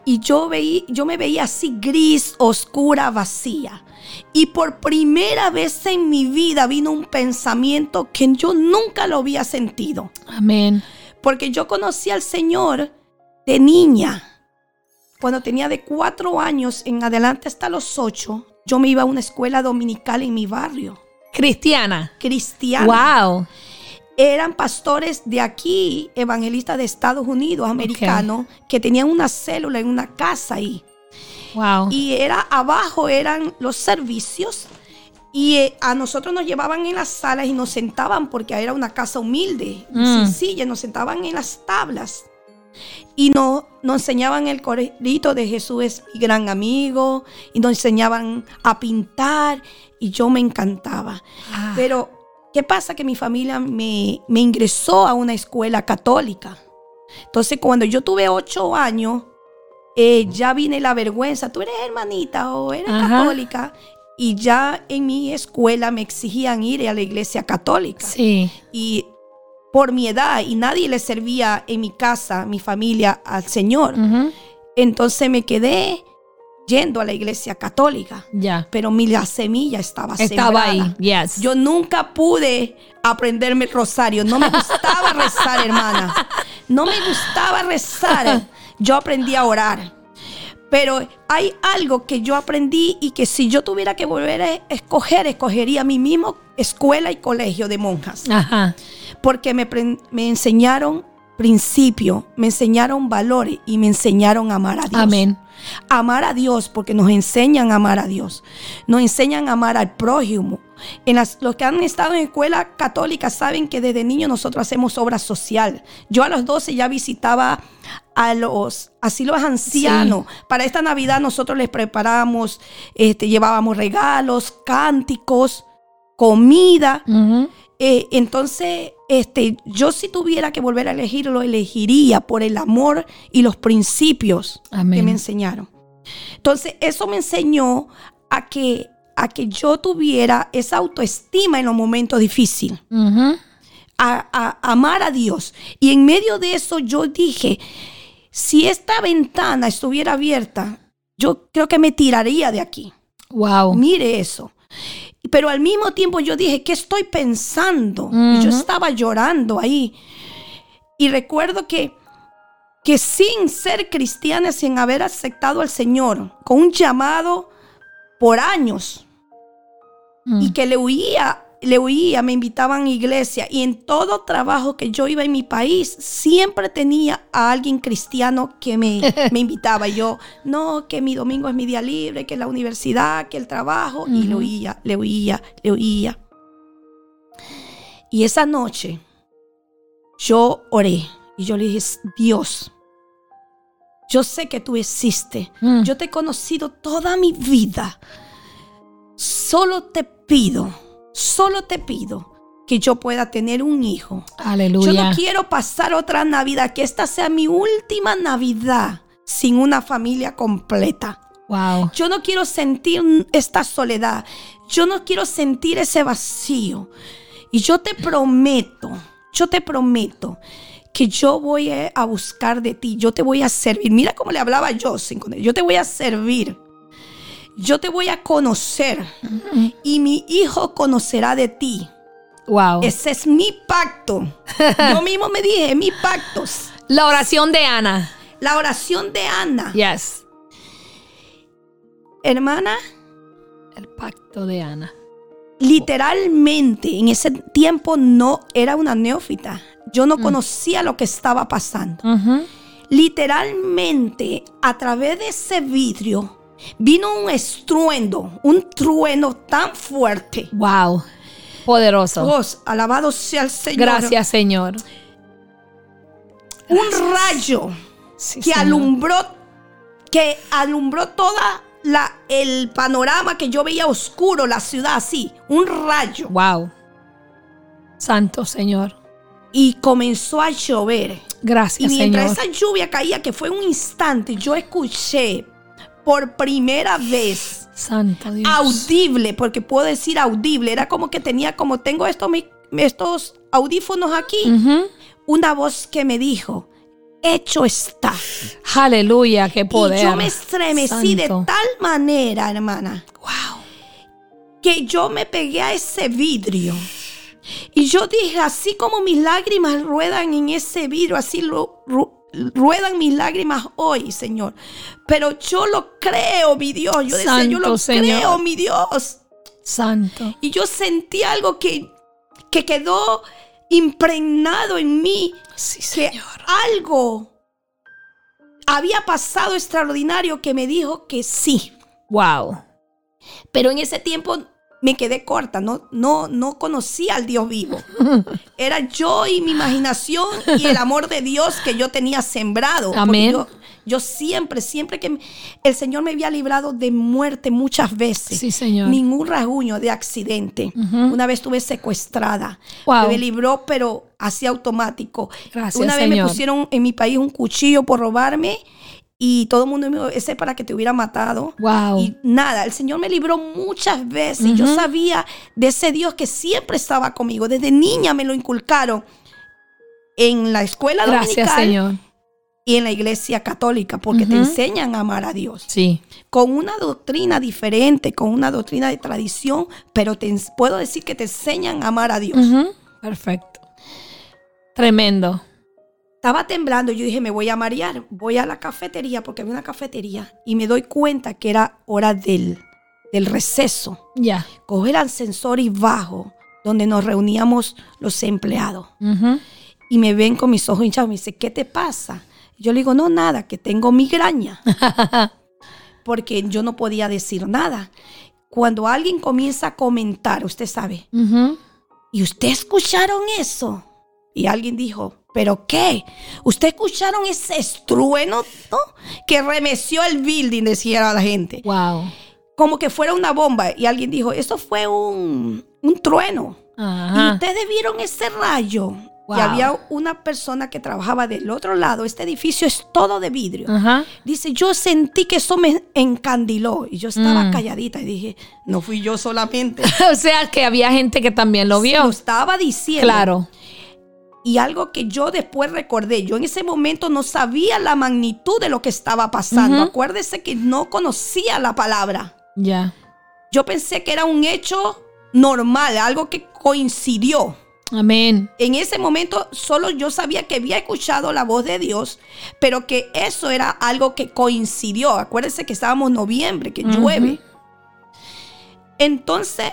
Y yo, veí, yo me veía así gris, oscura, vacía. Y por primera vez en mi vida vino un pensamiento que yo nunca lo había sentido. Amén. Porque yo conocí al Señor de niña. Cuando tenía de cuatro años en adelante hasta los ocho, yo me iba a una escuela dominical en mi barrio, Cristiana. cristiana. Wow. Eran pastores de aquí, evangelistas de Estados Unidos, americanos, que tenían una célula en una casa ahí. Wow. Y era abajo eran los servicios. Y eh, a nosotros nos llevaban en las salas y nos sentaban porque era una casa humilde, Mm. sencilla, nos sentaban en las tablas. Y no, nos enseñaban el corito de Jesús es mi gran amigo. Y nos enseñaban a pintar. Y yo me encantaba. Ah. Pero, ¿qué pasa? Que mi familia me, me ingresó a una escuela católica. Entonces, cuando yo tuve ocho años, eh, ya vine la vergüenza. Tú eres hermanita o eres Ajá. católica. Y ya en mi escuela me exigían ir a la iglesia católica. Sí. Y por mi edad, y nadie le servía en mi casa, mi familia, al Señor. Entonces me quedé yendo a la iglesia católica. Ya. Pero mi la semilla estaba Estaba ahí. sembrada. Yes. Yo nunca pude aprenderme el rosario. No me <laughs> gustaba rezar, hermana. No me gustaba rezar. Yo aprendí a orar. Pero hay algo que yo aprendí y que si yo tuviera que volver a escoger, escogería mi mismo escuela y colegio de monjas. Ajá. Porque me, me enseñaron principios, me enseñaron valores y me enseñaron a amar a Dios. Amén. Amar a Dios porque nos enseñan a amar a Dios. Nos enseñan a amar al prójimo. En las, los que han estado en escuela católica saben que desde niño nosotros hacemos obra social. Yo a los 12 ya visitaba a los asilos ancianos. Para esta Navidad nosotros les preparamos, este, llevábamos regalos, cánticos, comida. Eh, entonces, este, yo si tuviera que volver a elegir, lo elegiría por el amor y los principios Amén. que me enseñaron. Entonces, eso me enseñó a que, a que yo tuviera esa autoestima en los momentos difíciles, a, a amar a Dios. Y en medio de eso yo dije, si esta ventana estuviera abierta, yo creo que me tiraría de aquí. Wow. Mire eso. Pero al mismo tiempo yo dije, ¿qué estoy pensando? Y yo estaba llorando ahí. Y recuerdo que, que sin ser cristiana, sin haber aceptado al Señor, con un llamado por años, y que le huía le oía, me invitaban a iglesia y en todo trabajo que yo iba en mi país, siempre tenía a alguien cristiano que me, <laughs> me invitaba. Y yo, no, que mi domingo es mi día libre, que la universidad, que el trabajo. Y le oía, le oía, le oía. Y esa noche yo oré y yo le dije, Dios, yo sé que tú existes. Mm. Yo te he conocido toda mi vida. Solo te pido Solo te pido que yo pueda tener un hijo. Aleluya. Yo no quiero pasar otra Navidad, que esta sea mi última Navidad sin una familia completa. Wow. Yo no quiero sentir esta soledad. Yo no quiero sentir ese vacío. Y yo te prometo, yo te prometo que yo voy a buscar de ti. Yo te voy a servir. Mira cómo le hablaba yo. Yo te voy a servir yo te voy a conocer y mi hijo conocerá de ti. Wow. Ese es mi pacto. <laughs> Yo mismo me dije, mi pactos. La oración de Ana. La oración de Ana. Yes. Hermana. El pacto de Ana. Literalmente, en ese tiempo no era una neófita. Yo no conocía lo que estaba pasando. Literalmente, a través de ese vidrio, vino un estruendo, un trueno tan fuerte. Wow. Poderoso. Dios, alabado sea el Señor. Gracias, Señor. Un rayo Sí, que Señor. alumbró, que alumbró toda la, el panorama que yo veía oscuro, la ciudad así. Un rayo. Wow. Santo Señor. Y comenzó a llover. Y Gracias, mientras Señor. esa lluvia caía, que fue un instante, yo escuché por primera vez Santo Dios. audible, porque puedo decir audible, era como que tenía, como tengo estos, estos audífonos aquí, una voz que me dijo, hecho está. Aleluya, qué poder. Y yo me estremecí de tal manera, hermana, Wow. que yo me pegué a ese vidrio. Y yo dije, así como mis lágrimas ruedan en ese vidrio, así lo, ru- ruedan mis lágrimas hoy, Señor. Pero yo lo creo, mi Dios. Yo decía, yo lo Santo Señor. creo, mi Dios. Santo. Y yo sentí algo que, que quedó impregnado en mí. Sí, Que Señor. algo había pasado extraordinario que me dijo que sí. Wow. Pero en ese tiempo me quedé corta, no, no, no conocía al Dios vivo. <laughs> Era yo y mi imaginación y el amor de Dios que yo tenía sembrado. Amén. Yo, yo siempre, siempre que el Señor me había librado de muerte muchas veces. Sí, Señor. Ningún rasguño de accidente. Una vez estuve secuestrada. Wow. Me libró, pero así automático. Gracias, Una vez me pusieron en mi país un cuchillo por robarme. Y todo el mundo me dijo, ese es para que te hubiera matado. Wow. Y nada, el Señor me libró muchas veces. Yo sabía de ese Dios que siempre estaba conmigo. Desde niña me lo inculcaron en la escuela Gracias, dominical Señor. y en la iglesia católica, porque te enseñan a amar a Dios. Sí. Con una doctrina diferente, con una doctrina de tradición, pero te, puedo decir que te enseñan a amar a Dios. Perfecto. Tremendo. Estaba temblando, yo dije, me voy a marear, voy a la cafetería, porque había una cafetería, y me doy cuenta que era hora del, del receso. Ya. Cojo el ascensor y bajo, donde nos reuníamos los empleados. Y me ven con mis ojos hinchados, me dice, ¿qué te pasa? Yo le digo, no, nada, que tengo migraña. <laughs> porque yo no podía decir nada. Cuando alguien comienza a comentar, usted sabe. ¿y usted escucharon eso? Y alguien dijo, ¿pero qué? ¿Usted escucharon ese estrueno no? que remeció el building? Decía la gente. Wow. Como que fuera una bomba. Y alguien dijo, eso fue un, un trueno. Y ustedes vieron ese rayo. Wow. Y había una persona que trabajaba del otro lado. Este edificio es todo de vidrio. Ajá. Dice, yo sentí que eso me encandiló. Y yo estaba Mm. calladita y dije, no fui yo solamente. <laughs> o sea que había gente que también lo vio. Lo estaba diciendo. Claro. Y algo que yo después recordé, yo en ese momento no sabía la magnitud de lo que estaba pasando. Acuérdese que no conocía la palabra. Ya. Yo pensé que era un hecho normal, algo que coincidió. Amén. En ese momento solo yo sabía que había escuchado la voz de Dios, pero que eso era algo que coincidió. Acuérdense que estábamos en noviembre, que llueve. Entonces,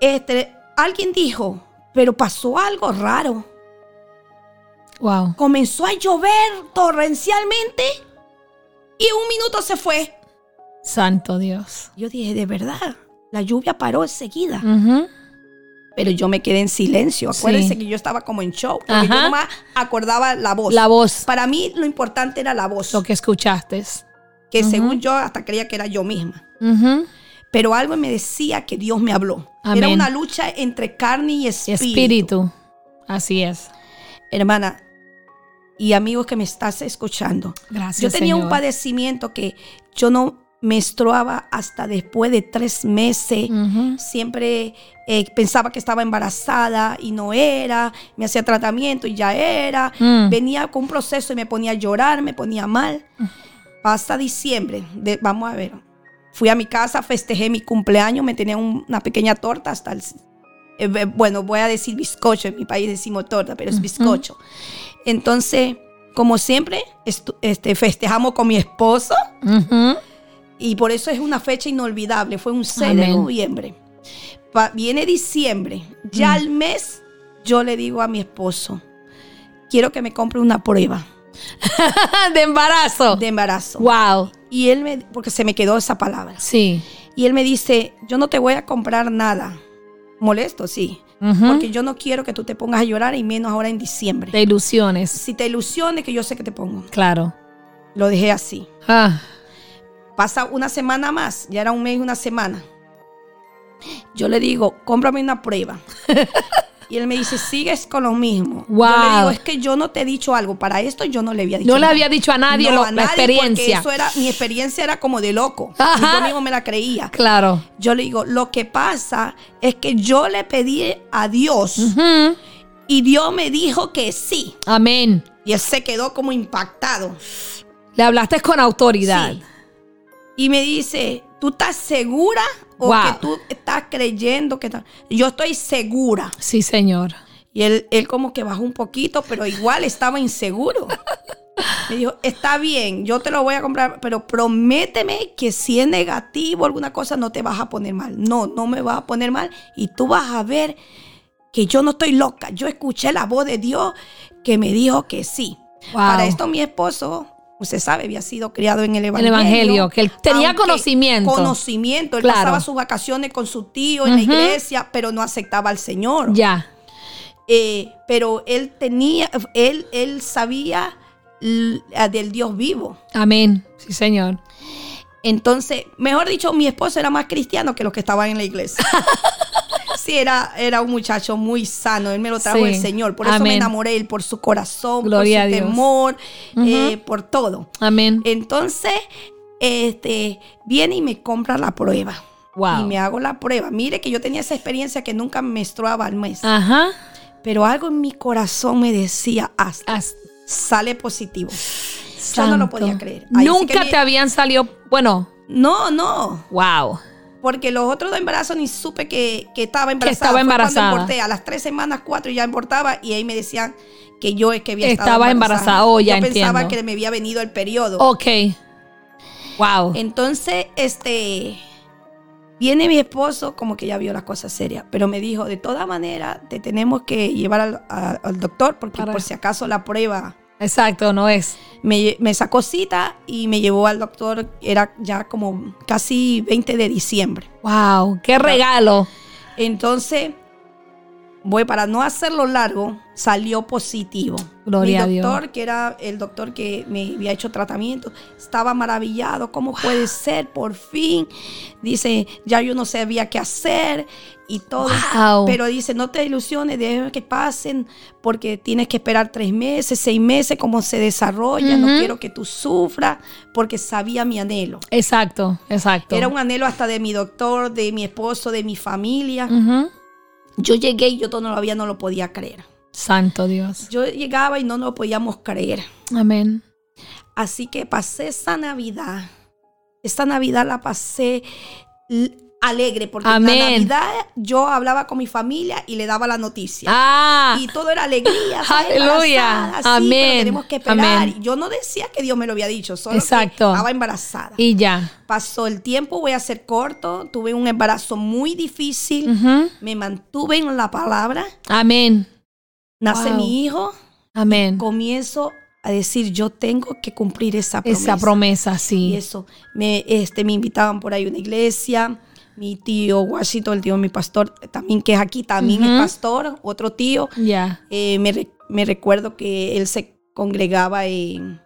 este, alguien dijo, pero pasó algo raro. Wow. Comenzó a llover torrencialmente y un minuto se fue. Santo Dios. Yo dije, de verdad, la lluvia paró enseguida. Ujú. Pero yo me quedé en silencio. Acuérdense Sí. que yo estaba como en show. Porque Ajá. yo nomás acordaba la voz. La voz, Para mí lo importante era la voz. lo que escuchaste. Que según yo hasta creía que era yo misma. Ujú. Pero algo me decía que Dios me habló. Era una lucha entre carne y espíritu. Espíritu. Así es. Hermana y amigos que me estás escuchando. Gracias. Yo tenía un padecimiento que yo no menstruaba hasta después de tres meses. Siempre eh, pensaba que estaba embarazada y no era. Me hacía tratamiento y ya era. Mm. Venía con un proceso y me ponía a llorar, me ponía mal. Hasta diciembre, de- vamos a ver. Fui a mi casa, festejé mi cumpleaños, me tenía un- una pequeña torta hasta el... eh, bueno, voy a decir bizcocho, en mi país decimos torta, pero es bizcocho. Entonces, como siempre, este, festejamos con mi esposo y por eso es una fecha inolvidable. Fue un 6 de noviembre. Pa- viene diciembre. Ya al mes, yo le digo a mi esposo, quiero que me compre una prueba <laughs> de embarazo. de embarazo. Wow. Y él me, porque se me quedó esa palabra. Sí. Y él me dice, yo no te voy a comprar nada. Molesto, sí. Porque yo no quiero que tú te pongas a llorar y menos ahora en diciembre. De ilusiones. Si te ilusiones, que yo sé que te pongo. Claro. Lo dejé así. Ah. Pasa una semana más, ya era un mes y una semana. Yo le digo, cómprame una prueba. <laughs> y él me dice, sigues con lo mismo. Yo le Wow. digo, es que yo no te he dicho algo. Para esto yo no le había dicho No le había dicho a nadie No, lo- a la nadie, porque experiencia. Eso era, mi experiencia era como de loco. Ajá. Yo mismo me la creía. Claro. Yo le digo, lo que pasa es que yo le pedí a Dios y Dios me dijo que sí. Amén. Y él se quedó como impactado. Le hablaste con autoridad. Sí. Y me dice, ¿tú estás segura o Wow. que tú estás creyendo que está-?" Yo estoy segura. Sí, señor. Y él, él como que bajó un poquito, pero igual estaba inseguro. Me dijo, está bien, yo te lo voy a comprar, pero prométeme que si es negativo alguna cosa no te vas a poner mal. No, no me vas a poner mal y tú vas a ver que yo no estoy loca. Yo escuché la voz de Dios que me dijo que sí. Wow. Para esto mi esposo, usted sabe, había sido criado en el Evangelio. Evangelio, que él tenía conocimiento. Conocimiento. Él Claro. pasaba sus vacaciones con su tío en la iglesia, pero no aceptaba al Señor. Ya. Eh, pero él tenía, él, él sabía del Dios vivo. Amén. Sí, señor. Entonces, mejor dicho, mi esposo era más cristiano que los que estaban en la iglesia. <laughs> Sí, era, era un muchacho muy sano. Él me lo trajo Sí. el Señor. Por eso me enamoré él, por su corazón, Gloria por su temor, eh, por todo. Amén. Entonces, este, viene y me compra la prueba. Wow. Y me hago la prueba. Mire que yo tenía esa experiencia que nunca menstruaba al mes. Ajá. Pero algo en mi corazón me decía, hasta As- sale positivo. Yo no lo Santo. podía creer. Ahí Nunca te habían salido. Bueno, No, no. wow. Porque los otros dos embarazos ni supe que, que estaba embarazada. estaba Fue cuando embarazada. A las tres semanas, cuatro ya abortaba y ahí me decían que yo es que había estado Estaba embarazada. Oh, ya Yo pensaba que me había venido el periodo. Ok. Wow. Entonces, este, viene mi esposo, como que ya vio las cosas serias, pero me dijo, de todas maneras, te tenemos que llevar al, a- al doctor porque Para- por si acaso la prueba Exacto, no es. me, me sacó cita y me llevó al doctor, era ya como casi 20 de diciembre. Wow. Qué regalo. Entonces, voy para no hacerlo largo, salió positivo. Gloria a Mi Dios. doctor, que era el doctor que me había hecho tratamiento, estaba maravillado. ¿Cómo puede ser? Por fin. Dice, ya yo no sabía qué hacer y todo. Wow. Pero dice, no te ilusiones, deja que pasen, porque tienes que esperar tres meses, seis meses, cómo se desarrolla. No quiero que tú sufras, porque sabía mi anhelo. Exacto, exacto. Era un anhelo hasta de mi doctor, de mi esposo, de mi familia. Yo llegué y yo todavía no lo podía creer. Santo Dios. Yo llegaba y no lo podíamos creer. Amén. Así que pasé esa Navidad. Esta Navidad la pasé alegre porque en Amén. la Navidad yo hablaba con mi familia y le daba la noticia. Ah, Y todo era alegría. <laughs> Aleluya. sí, Amén. pero tenemos que esperar. Amén. Y Yo no decía que Dios me lo había dicho, solo Exacto. que estaba embarazada. y ya. Pasó el tiempo, voy a ser corto. Tuve un embarazo muy difícil. Ujú. Me mantuve en la palabra. Amén. Nace Wow. mi hijo. Amén. Comienzo a decir, yo tengo que cumplir esa promesa. Esa promesa, Y sí. eso, me, este, me invitaban por ahí a una iglesia. Mi tío Washington, el tío mi pastor, también que es aquí, también es pastor, otro tío. Ya. Eh, me, me recuerdo que él se congregaba en,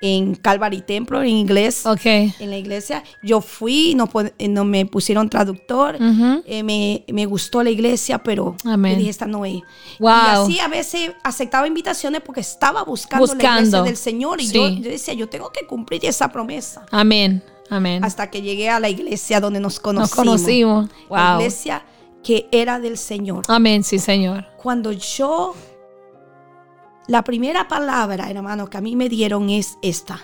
en Calvary Templo, en inglés, Ok. en la iglesia. Yo fui, no, eh, no me pusieron traductor. Eh, me, me gustó la iglesia, pero Amén. yo dije, esta no es. Wow. Y así a veces aceptaba invitaciones porque estaba buscando, la iglesia del Señor. Y yo, yo decía, yo tengo que cumplir esa promesa. Amén. Amén. Hasta que llegué a la iglesia donde nos Nos conocimos. conocimos. La Wow. iglesia que era del Señor. Amén, sí, Señor. Cuando yo, la primera palabra, hermano, que a mí me dieron es esta.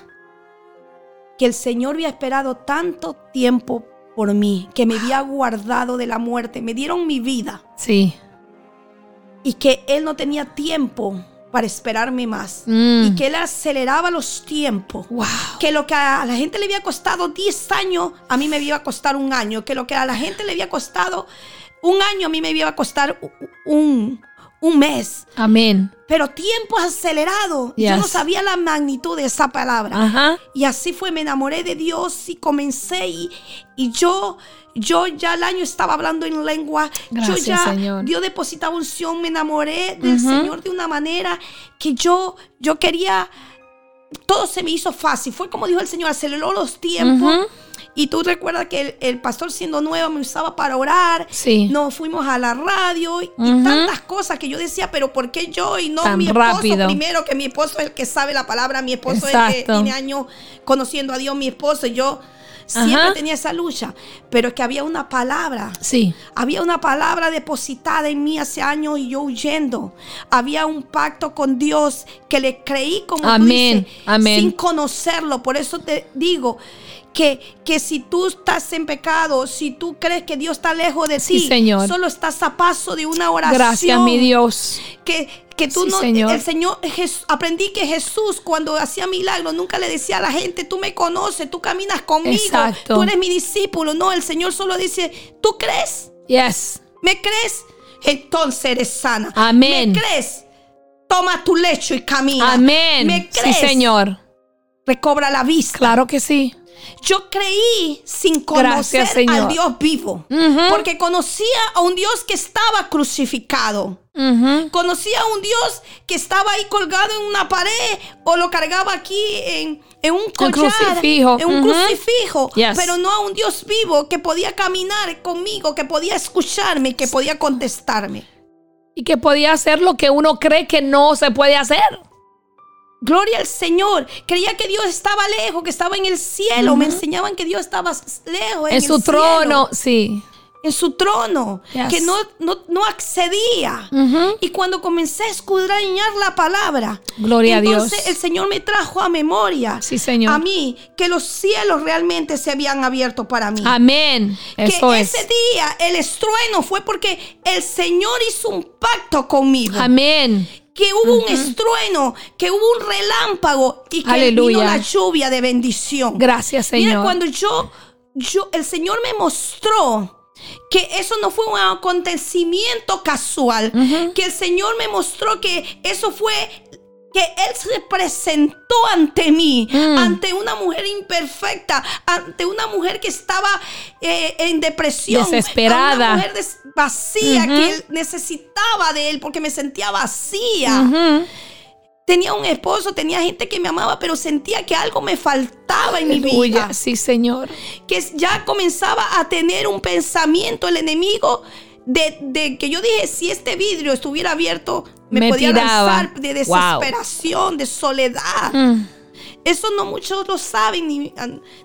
Que el Señor había esperado tanto tiempo por mí, que me había guardado de la muerte, me dieron mi vida Sí. y que Él no tenía tiempo para esperarme más. Mm. Y que Él aceleraba los tiempos. Wow. Que lo que a la gente le había costado 10 años, a mí me iba a costar un año. Que lo que a la gente le había costado un año, a mí me iba a costar un, un mes. Amén. Pero tiempo acelerado. Y Yo no Yes. sabía la magnitud de esa palabra. Ajá. Y así fue, me enamoré de Dios y comencé y, y yo, yo ya el año estaba hablando en lengua. Gracias, yo ya, Señor. Dios depositaba unción, me enamoré del. Señor de una manera que yo, yo quería, todo se me hizo fácil. Fue como dijo el Señor, aceleró los tiempos. Y tú recuerdas que el, el pastor siendo nuevo me usaba para orar. Sí. Nos fuimos a la radio y tantas cosas que yo decía, pero ¿por qué yo y no Tan mi esposo rápido. primero? Que mi esposo es el que sabe la palabra, mi esposo es el que tiene años conociendo a Dios, mi esposo. Y yo siempre Ajá. tenía esa lucha, pero es que había una palabra. Sí. Había una palabra depositada en mí hace años y yo huyendo. Había un pacto con Dios que le creí como tú Amén, dices, amén. sin conocerlo. Por eso te digo que, que si tú estás en pecado, si tú crees que Dios está lejos de Sí, ti, Señor. solo estás a paso de una oración. Gracias, mi Dios. Que, que tú Sí, no, Señor. el Señor, Jes- aprendí que Jesús cuando hacía milagros nunca le decía a la gente, tú me conoces, tú caminas conmigo, Exacto. tú eres mi discípulo. No, el Señor solo dice, ¿tú crees? Yes. ¿Me crees? Entonces eres sana. Amén. ¿Me crees? Toma tu lecho y camina. Amén. ¿Me Sí, crees? Señor. Recobra la vista. Claro que sí. Yo creí sin conocer Gracias, Señor. al Dios vivo. Porque conocía a un Dios que estaba crucificado. Conocía a un Dios que estaba ahí colgado en una pared o lo cargaba aquí en, en un collar, crucifijo. en un crucifijo, Yes. pero no a un Dios vivo que podía caminar conmigo, que podía escucharme, que podía contestarme. Y que podía hacer lo que uno cree que no se puede hacer. Gloria al Señor. Creía que Dios estaba lejos, que estaba en el cielo. Me enseñaban que Dios estaba lejos en, En su el trono, cielo, sí. en su trono, Yes. que no, no, no accedía. Y cuando comencé a escudriñar la palabra, Gloria a Dios. el Señor me trajo a memoria, Sí, Señor. a mí, que los cielos realmente se habían abierto para mí. Amén. Que es. ese día el estrueno fue porque el Señor hizo un pacto conmigo. Amén. Que hubo un estrueno, que hubo un relámpago y que Aleluya. vino la lluvia de bendición. Gracias, Mira, Señor. cuando yo, yo, el Señor me mostró que eso no fue un acontecimiento casual, que el Señor me mostró que eso fue que Él se presentó ante mí, Mm. ante una mujer imperfecta, ante una mujer que estaba eh, en depresión, Desesperada. una mujer des- vacía que él necesitaba de Él porque me sentía vacía. Tenía un esposo, tenía gente que me amaba, pero sentía que algo me faltaba en mi vida. Sí, Señor. que ya comenzaba a tener un pensamiento el enemigo de, de que yo dije, si este vidrio estuviera abierto, me, Me podía tiraba. lanzar de Wow. desesperación, de soledad. Mm. Eso no muchos lo saben, ni,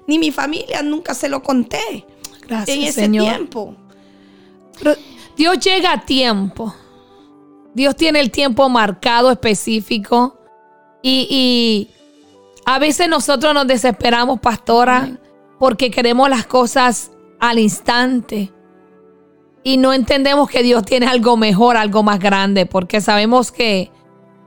ni mi familia nunca se lo conté Gracias, en ese Señor. tiempo. Pero Dios llega a tiempo. Dios tiene el tiempo marcado específico y, y a veces nosotros nos desesperamos, pastora, porque queremos las cosas al instante y no entendemos que Dios tiene algo mejor, algo más grande, porque sabemos que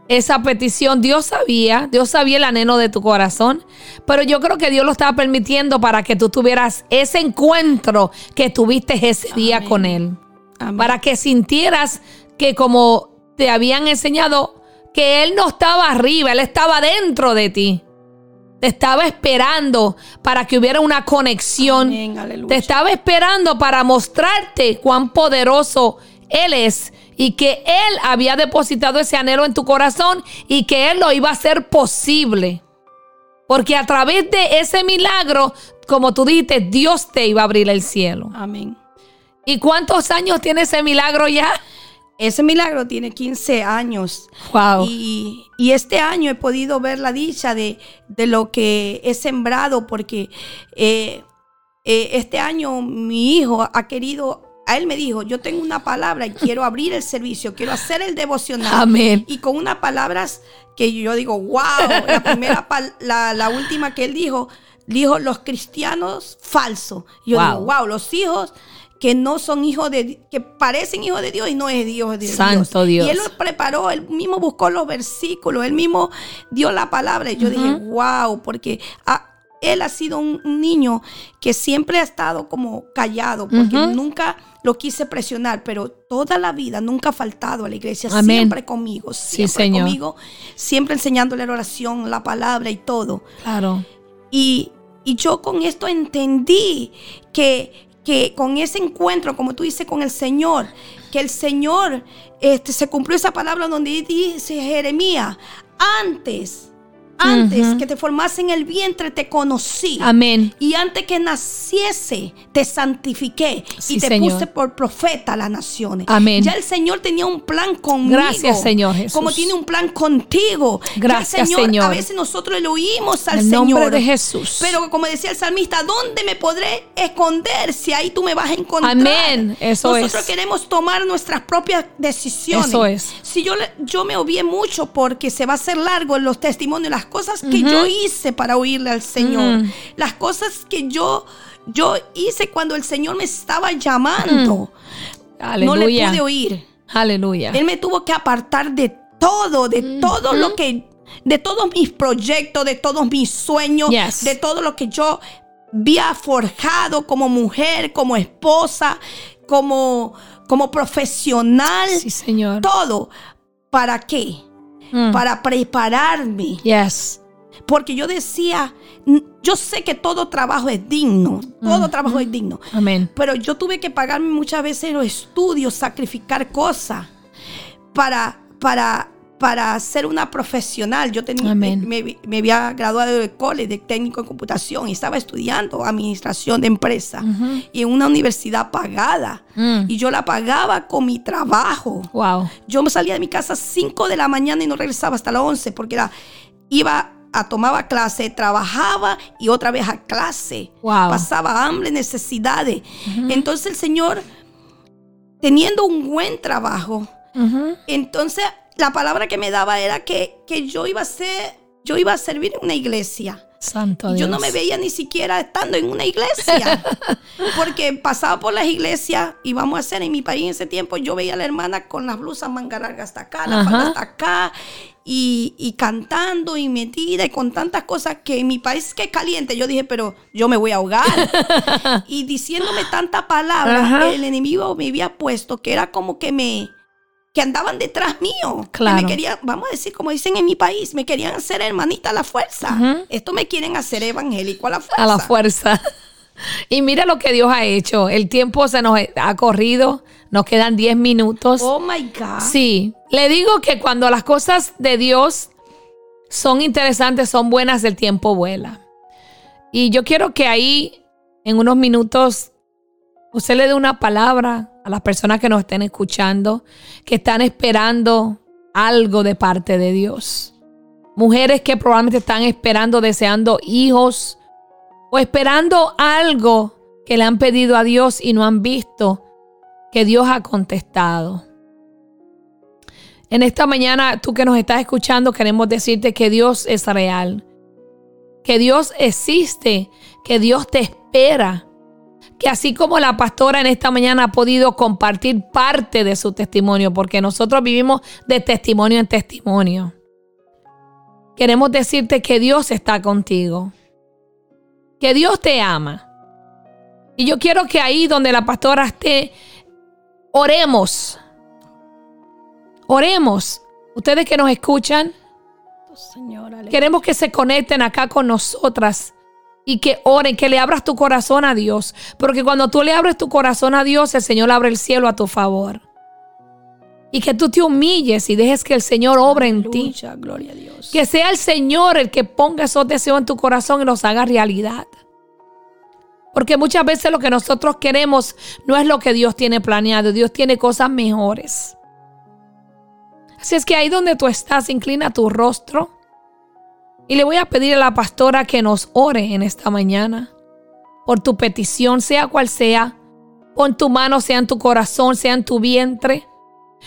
esa petición Dios sabía, Dios sabía el anhelo de tu corazón, pero yo creo que Dios lo estaba permitiendo para que tú tuvieras ese encuentro que tuviste ese día con Él, para que sintieras que como te habían enseñado, que Él no estaba arriba, Él estaba dentro de ti. Te estaba esperando para que hubiera una conexión. Te estaba esperando para mostrarte cuán poderoso Él es y que Él había depositado ese anhelo en tu corazón y que Él lo iba a hacer posible. Porque a través de ese milagro, como tú dijiste, Dios te iba a abrir el cielo. Amén. ¿Y cuántos años tiene ese milagro ya? Ese milagro tiene 15 años. Wow. Y, este año he podido ver la dicha de, lo que he sembrado, porque eh, eh, este año mi hijo ha querido a él me dijo, yo tengo una palabra y quiero abrir el servicio, quiero hacer el devocional. Amén. Y con unas palabras que yo digo, wow, la primera, la, la, última que él dijo, dijo los cristianos falsos. Yo digo, wow, los hijos que no son hijos de que parecen hijos de Dios y no es Dios de Santo Dios. Y él lo preparó, él mismo buscó los versículos, él mismo dio la palabra. Y yo dije, wow, porque él ha sido un, niño que siempre ha estado como callado, porque nunca lo quise presionar, pero toda la vida nunca ha faltado a la iglesia, siempre conmigo, siempre conmigo, siempre enseñándole la oración, la palabra y todo. Claro. Y, y yo con esto entendí que que con ese encuentro, como tú dices, con el Señor, que el Señor este, se cumplió esa palabra donde dice Jeremías, antes antes que te formase en el vientre te conocí. Amén. Y antes que naciese te santifiqué y te puse por profeta a las naciones. Amén. Ya el Señor tenía un plan conmigo. Gracias, Señor Jesús. Como tiene un plan contigo. Gracias, Señor, A veces nosotros le oímos al Señor. nombre de Jesús. Pero como decía el salmista, ¿dónde me podré esconder si ahí tú me vas a encontrar? Amén. Eso nosotros queremos tomar nuestras propias decisiones. Eso es. Si yo, yo me obvié mucho porque se va a hacer largo en los testimonios, las cosas que yo hice para oírle al Señor, las cosas que yo, yo hice cuando el Señor me estaba llamando, no le pude oír. Aleluya. Él me tuvo que apartar de todo, de todo lo que, de todos mis proyectos, de todos mis sueños, de todo lo que yo había forjado como mujer, como esposa, como, como profesional. Sí, Señor. Todo. ¿Para qué? Mm. Para prepararme. Yes. Porque yo decía, yo sé que todo trabajo es digno, todo trabajo es digno. Amén. Pero yo tuve que pagarme muchas veces los estudios, sacrificar cosas para, para, para ser una profesional. Yo tenía, me, había graduado de college de técnico en computación y estaba estudiando administración de empresa y en una universidad pagada. Mm. Y yo la pagaba con mi trabajo. Wow. Yo me salía de mi casa a 5 de la mañana y no regresaba hasta las 11 porque era, iba a, tomaba clase, trabajaba y otra vez a clase. Pasaba hambre, necesidades. Entonces el Señor, teniendo un buen trabajo, entonces la palabra que me daba era que, que yo iba a ser, yo iba a servir en una iglesia. Santo Yo no me veía ni siquiera estando en una iglesia. <laughs> porque pasaba por las iglesias y vamos a hacer en mi país en ese tiempo, yo veía a la hermana con las blusas manga largas hasta acá, la falda hasta acá, y, cantando y metida y con tantas cosas que en mi país que es caliente, yo dije, pero yo me voy a ahogar. <laughs> y diciéndome tanta palabra, el enemigo me había puesto que era como que me que andaban detrás mío. Claro. me querían, vamos a decir, como dicen en mi país, me querían hacer hermanita a la fuerza. Esto me quieren hacer evangélico a la fuerza. A la fuerza. <laughs> Y mira lo que Dios ha hecho. El tiempo se nos ha corrido. Nos quedan 10 minutos. Oh my God. Sí. Le digo que cuando las cosas de Dios son interesantes, son buenas, el tiempo vuela. Y yo quiero que ahí, en unos minutos, usted le dé una palabra a las personas que nos estén escuchando, que están esperando algo de parte de Dios. Mujeres que probablemente están esperando, deseando hijos o esperando algo que le han pedido a Dios y no han visto que Dios ha contestado. En esta mañana, tú que nos estás escuchando, queremos decirte que Dios es real, que Dios existe, que Dios te espera, que así como la pastora en esta mañana ha podido compartir parte de su testimonio, porque nosotros vivimos de testimonio en testimonio. Queremos decirte que Dios está contigo, que Dios te ama. Y yo quiero que ahí donde la pastora esté, oremos. Oremos. Ustedes que nos escuchan, queremos que se conecten acá con nosotras y que oren, que le abras tu corazón a Dios. Porque cuando tú le abres tu corazón a Dios, el Señor abre el cielo a tu favor. Y que tú te humilles y dejes que el Señor obre en ti. Gloria a Dios. Que sea el Señor el que ponga esos deseos en tu corazón y los haga realidad. Porque muchas veces lo que nosotros queremos no es lo que Dios tiene planeado. Dios tiene cosas mejores. Así es que ahí donde tú estás, inclina tu rostro. Y le voy a pedir a la pastora que nos ore en esta mañana. Por tu petición, sea cual sea. Pon tu mano, sea en tu corazón, sea en tu vientre.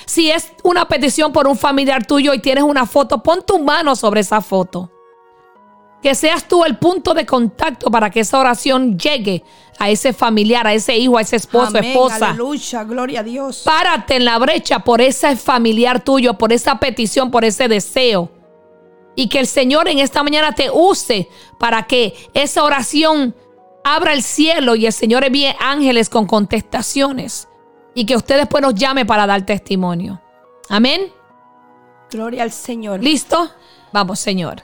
Si es una petición por un familiar tuyo y tienes una foto, pon tu mano sobre esa foto. Que seas tú el punto de contacto para que esa oración llegue a ese familiar, a ese hijo, a ese esposo, Amén, esposa. Aleluya, gloria a Dios. Párate en la brecha por ese familiar tuyo, por esa petición, por ese deseo. Y que el Señor en esta mañana te use para que esa oración abra el cielo y el Señor envíe ángeles con contestaciones. Y que usted después nos llame para dar testimonio. Amén. Gloria al Señor. ¿Listo? Vamos, Señor.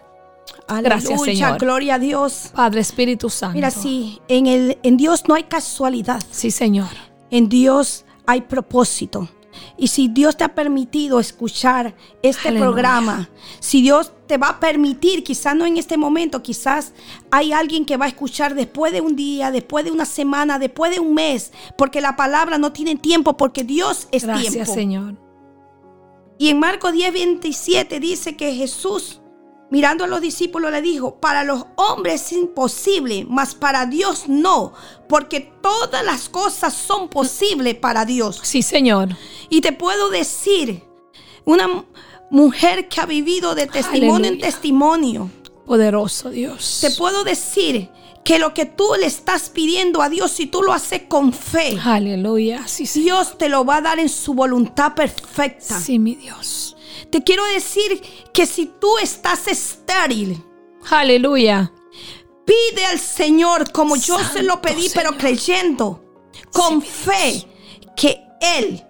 Gracias, Aleluya, Señor. gloria a Dios. Padre Espíritu Santo. Mira, sí, en, el, en Dios no hay casualidad. Sí, Señor. En Dios hay propósito. Y si Dios te ha permitido escuchar este Aleluya. programa, si Dios te va a permitir, quizás no en este momento, quizás hay alguien que va a escuchar después de un día, después de una semana, después de un mes, porque la palabra no tiene tiempo, porque Dios es Gracias, tiempo. Señor. Y en Marcos 10, 27 dice que Jesús, mirando a los discípulos, le dijo, para los hombres es imposible, mas para Dios no, porque todas las cosas son posibles para Dios. Sí, Señor. Y te puedo decir, una mu- mujer que ha vivido de testimonio en testimonio, Poderoso Dios. te puedo decir que lo que tú le estás pidiendo a Dios, si tú lo haces con fe, Aleluya. Sí. Dios te lo va a dar en su voluntad perfecta. Sí, mi Dios. Te quiero decir que si tú estás estéril, Aleluya. pide al Señor como yo se lo pedí, pero creyendo, con fe, que Él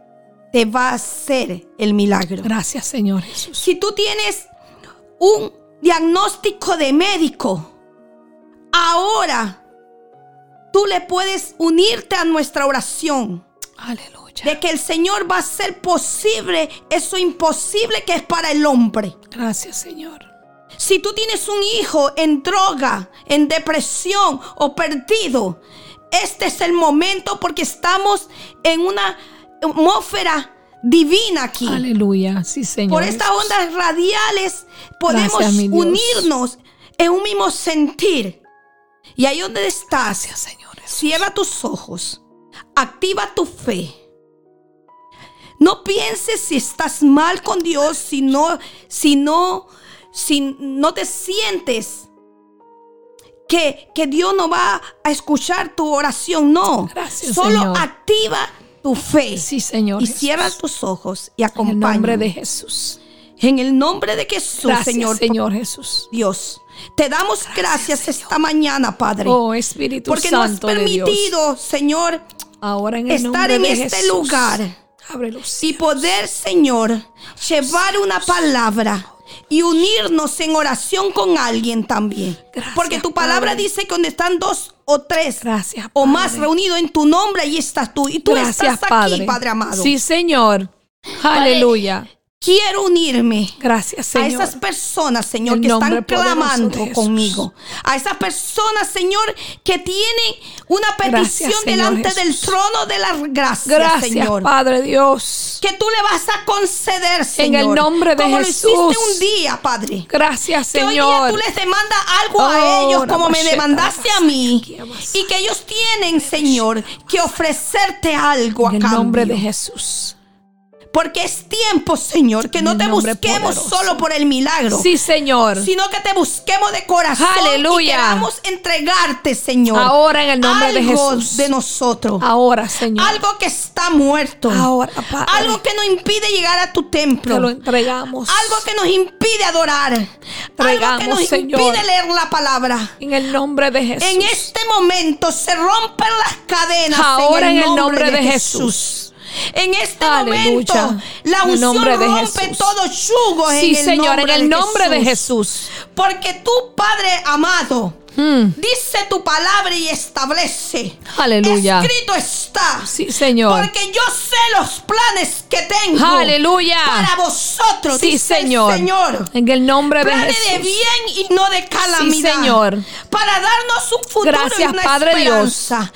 te va a hacer el milagro. Gracias, Señor Jesús. Si tú tienes un diagnóstico de médico, ahora tú le puedes unirte a nuestra oración. Aleluya. De que el Señor va a hacer posible eso imposible que es para el hombre. Gracias, Señor. Si tú tienes un hijo en droga, en depresión o perdido, este es el momento porque estamos en una atmósfera divina aquí. Aleluya. Sí, Señor. Por estas ondas radiales podemos Gracias, unirnos en un mismo sentir. Y ahí donde estás, Gracias, Señor Jesús. cierra tus ojos, activa tu fe. No pienses si estás mal con Dios, si no, si no, si no te sientes que, que Dios no va a escuchar tu oración. No, Gracias, solo Señor. activa tu fe. Sí, Señor Y Jesús. cierra tus ojos y En el acompaña. nombre de Jesús. En el nombre de Jesús, Gracias, Señor. Señor Jesús. Dios. Te damos gracias, esta mañana, Padre. Oh, Espíritu porque nos has Santo de Dios. permitido, Señor, Ahora en el estar en de este Jesús. lugar Abre los y poder, Señor, llevar una palabra y unirnos en oración con alguien también. Gracias, Porque tu palabra Padre. dice que donde están dos o tres Gracias, o Padre. más reunidos en tu nombre, ahí estás tú. Y tú Gracias, estás Padre. aquí, Padre amado. Sí, Señor. Aleluya. Quiero unirme Gracias, Señor. a esas personas, Señor, El que están clamando conmigo. A esas personas, Señor, que tienen una petición Gracias, Señor delante Jesús. del trono de la gracia, Gracias, Señor. Padre Dios. Que tú le vas a conceder, Señor. el nombre de como Jesús. lo hiciste un día, Padre. Gracias, Que hoy día Señor. tú les demandas algo a ellos como me demandaste a mí. Y que ellos tienen, Señor, que ofrecerte algo a En el cambio. nombre de Jesús. Porque es tiempo, Señor, que no te busquemos poderoso. solo por el milagro. Sí, Señor. Sino que te busquemos de corazón Aleluya. y queramos entregarte, Señor. Ahora en el nombre de Jesús. de nosotros. Ahora, Señor. Algo que está muerto. Ahora, Padre. Algo que nos impide llegar a tu templo. Te lo entregamos. Algo que nos impide adorar. algo que Entregamos, nos Señor. impide leer la palabra. En el nombre de Jesús. En este momento se rompen las cadenas. Ahora en el nombre de Jesús. En este Aleluya. momento la unción nombre de rompe Jesús. todo yugo Sí, en el Señor, nombre en el nombre de Jesús. Jesús. Porque tu Padre amado Mm. dice tu palabra y establece. Aleluya. Escrito está. Sí, Señor. Porque yo sé los planes que tengo. Aleluya. Para vosotros. Sí, dice el Señor. Señor. En el nombre de Jesús. de bien y no de calamidad. Señor. Para darnos un futuro Gracias, y una Padre esperanza. Esos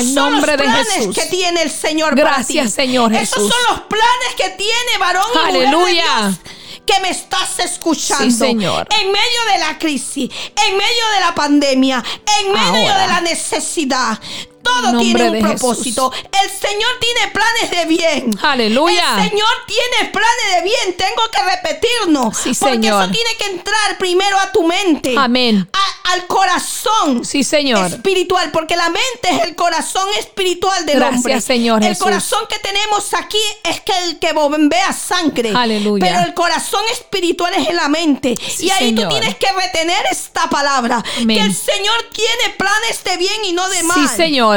En el son nombre los de planes Jesús. que tiene el Señor Gracias, para ti. Señor Esos Jesús. son los planes que tiene varón y mujer de Aleluya. Dios que me estás escuchando. Sí, Señor. En medio de la crisis, en medio de la pandemia, en medio Ahora. de la necesidad. Todo En tiene un propósito. El Señor tiene planes de bien. Aleluya. El Señor tiene planes de bien. Tengo que repetirnos. Sí, porque Señor. eso tiene que entrar primero a tu mente. Amén. a- al corazón. Sí, Señor. Espiritual, porque la mente es el corazón espiritual del Gracias, hombre. Señor El Jesús. corazón que tenemos aquí es que el que bombea sangre. Aleluya. Pero el corazón espiritual es en la mente. Sí, y ahí Señor. tú tienes que retener esta palabra. Amén. Que el Señor tiene planes de bien y no de mal. Sí, Señor.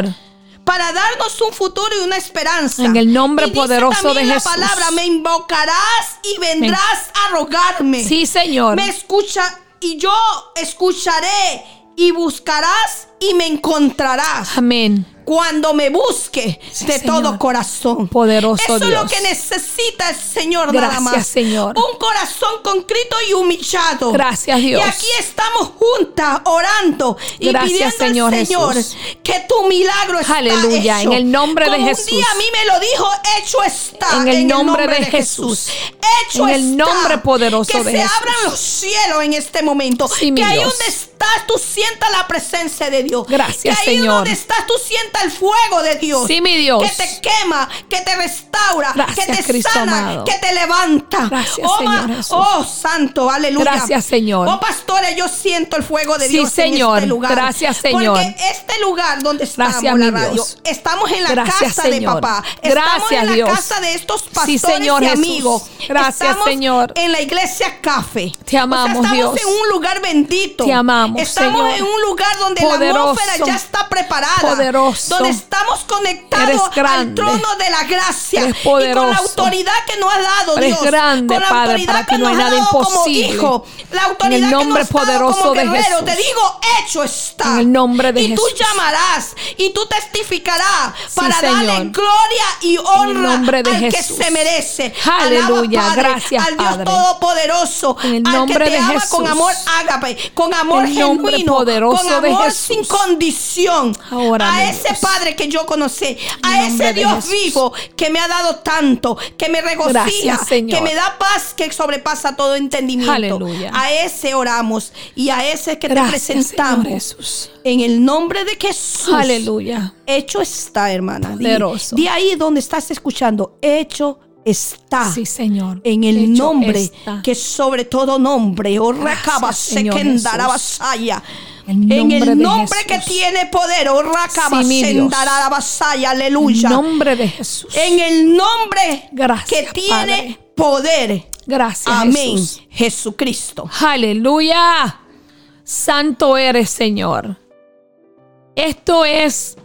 Para darnos un futuro y una esperanza. En el nombre Y poderoso de la Jesús. palabra, me invocarás y vendrás a rogarme. Sí, Señor. Me escucha y yo escucharé y buscarás y me encontrarás Amén. Cuando me busque Sí, de Señor. todo corazón. Poderoso Eso es lo que necesita el Señor nada Gracias, más. Señor. Un corazón concrito y humillado. Gracias, Dios. Y aquí estamos juntas orando y Gracias, pidiendo Señor al Señor Jesús. que tu milagro está Aleluya, hecho. en el nombre de Jesús. Un día a mí me lo dijo, hecho está. En el nombre de Jesús. Hecho En el nombre poderoso que de se Jesús. abran los cielos en este momento. Sí, que ahí Dios. donde estás tú sientas la presencia de Dios. Gracias, que ahí Señor. donde estás tú sientas el fuego de Dios. Sí, mi Dios. Que te quema, que te restaura, Gracias, que te Cristo sana, amado. que te levanta. Gracias, oh, Señor Jesús. oh, santo, aleluya. Gracias, Señor. Oh, pastores, yo siento el fuego de Sí, Dios Señor. en este lugar. Gracias, Señor. Porque este lugar donde estamos, Gracias, la mi radio, Dios. estamos en la Gracias, casa de papá. Estamos Gracias, en la Dios. casa de estos Sí, pastores Señor y Jesús. amigos. Gracias, estamos Señor. En la iglesia Café. Te amamos, O sea, estamos Dios. en un lugar bendito. Te amamos, Estamos Señor. en un lugar donde Poderoso. la atmósfera ya está preparada. Poderoso. Donde estamos conectados al trono de la gracia. Eres Y con la autoridad que nos ha dado Eres Dios. grande, con la Padre, autoridad para que no hay nos ha nada dado como imposible. hijo. La autoridad En el nombre que nos ha dado poderoso como de guerrero. Jesús. Te digo, hecho está. En el nombre de y tú llamarás y tú testificarás Sí, para darle gloria y honra nombre de al Jesús. que se merece. Aleluya. Alaba, Padre, Gracias, al Dios Padre. Todopoderoso. En el al nombre que te de ama Jesús. con amor ágape, con amor El nombre genuino, poderoso con de amor Jesús. sin condición. Ahora, a ese. Padre que yo conocí, a ese de Dios vivo que me ha dado tanto, que me regocija, Gracias, que me da paz que sobrepasa todo entendimiento. Aleluya. A ese oramos y a ese que Gracias, te presentamos. Jesús. En el nombre de Jesús. Aleluya. Hecho está, hermana. Di, ahí donde estás escuchando. Hecho está. Sí, Señor. En el Hecho nombre está. que sobre todo nombre, oh Señor Sekendara Jesús. Basaya. En el nombre que tiene poder, oh Basaya, En aleluya. nombre de Jesús. En el nombre Gracias, que tiene Padre. poder. Gracias, Amén. Jesús. Jesucristo. Aleluya. Santo eres, Señor. Esto es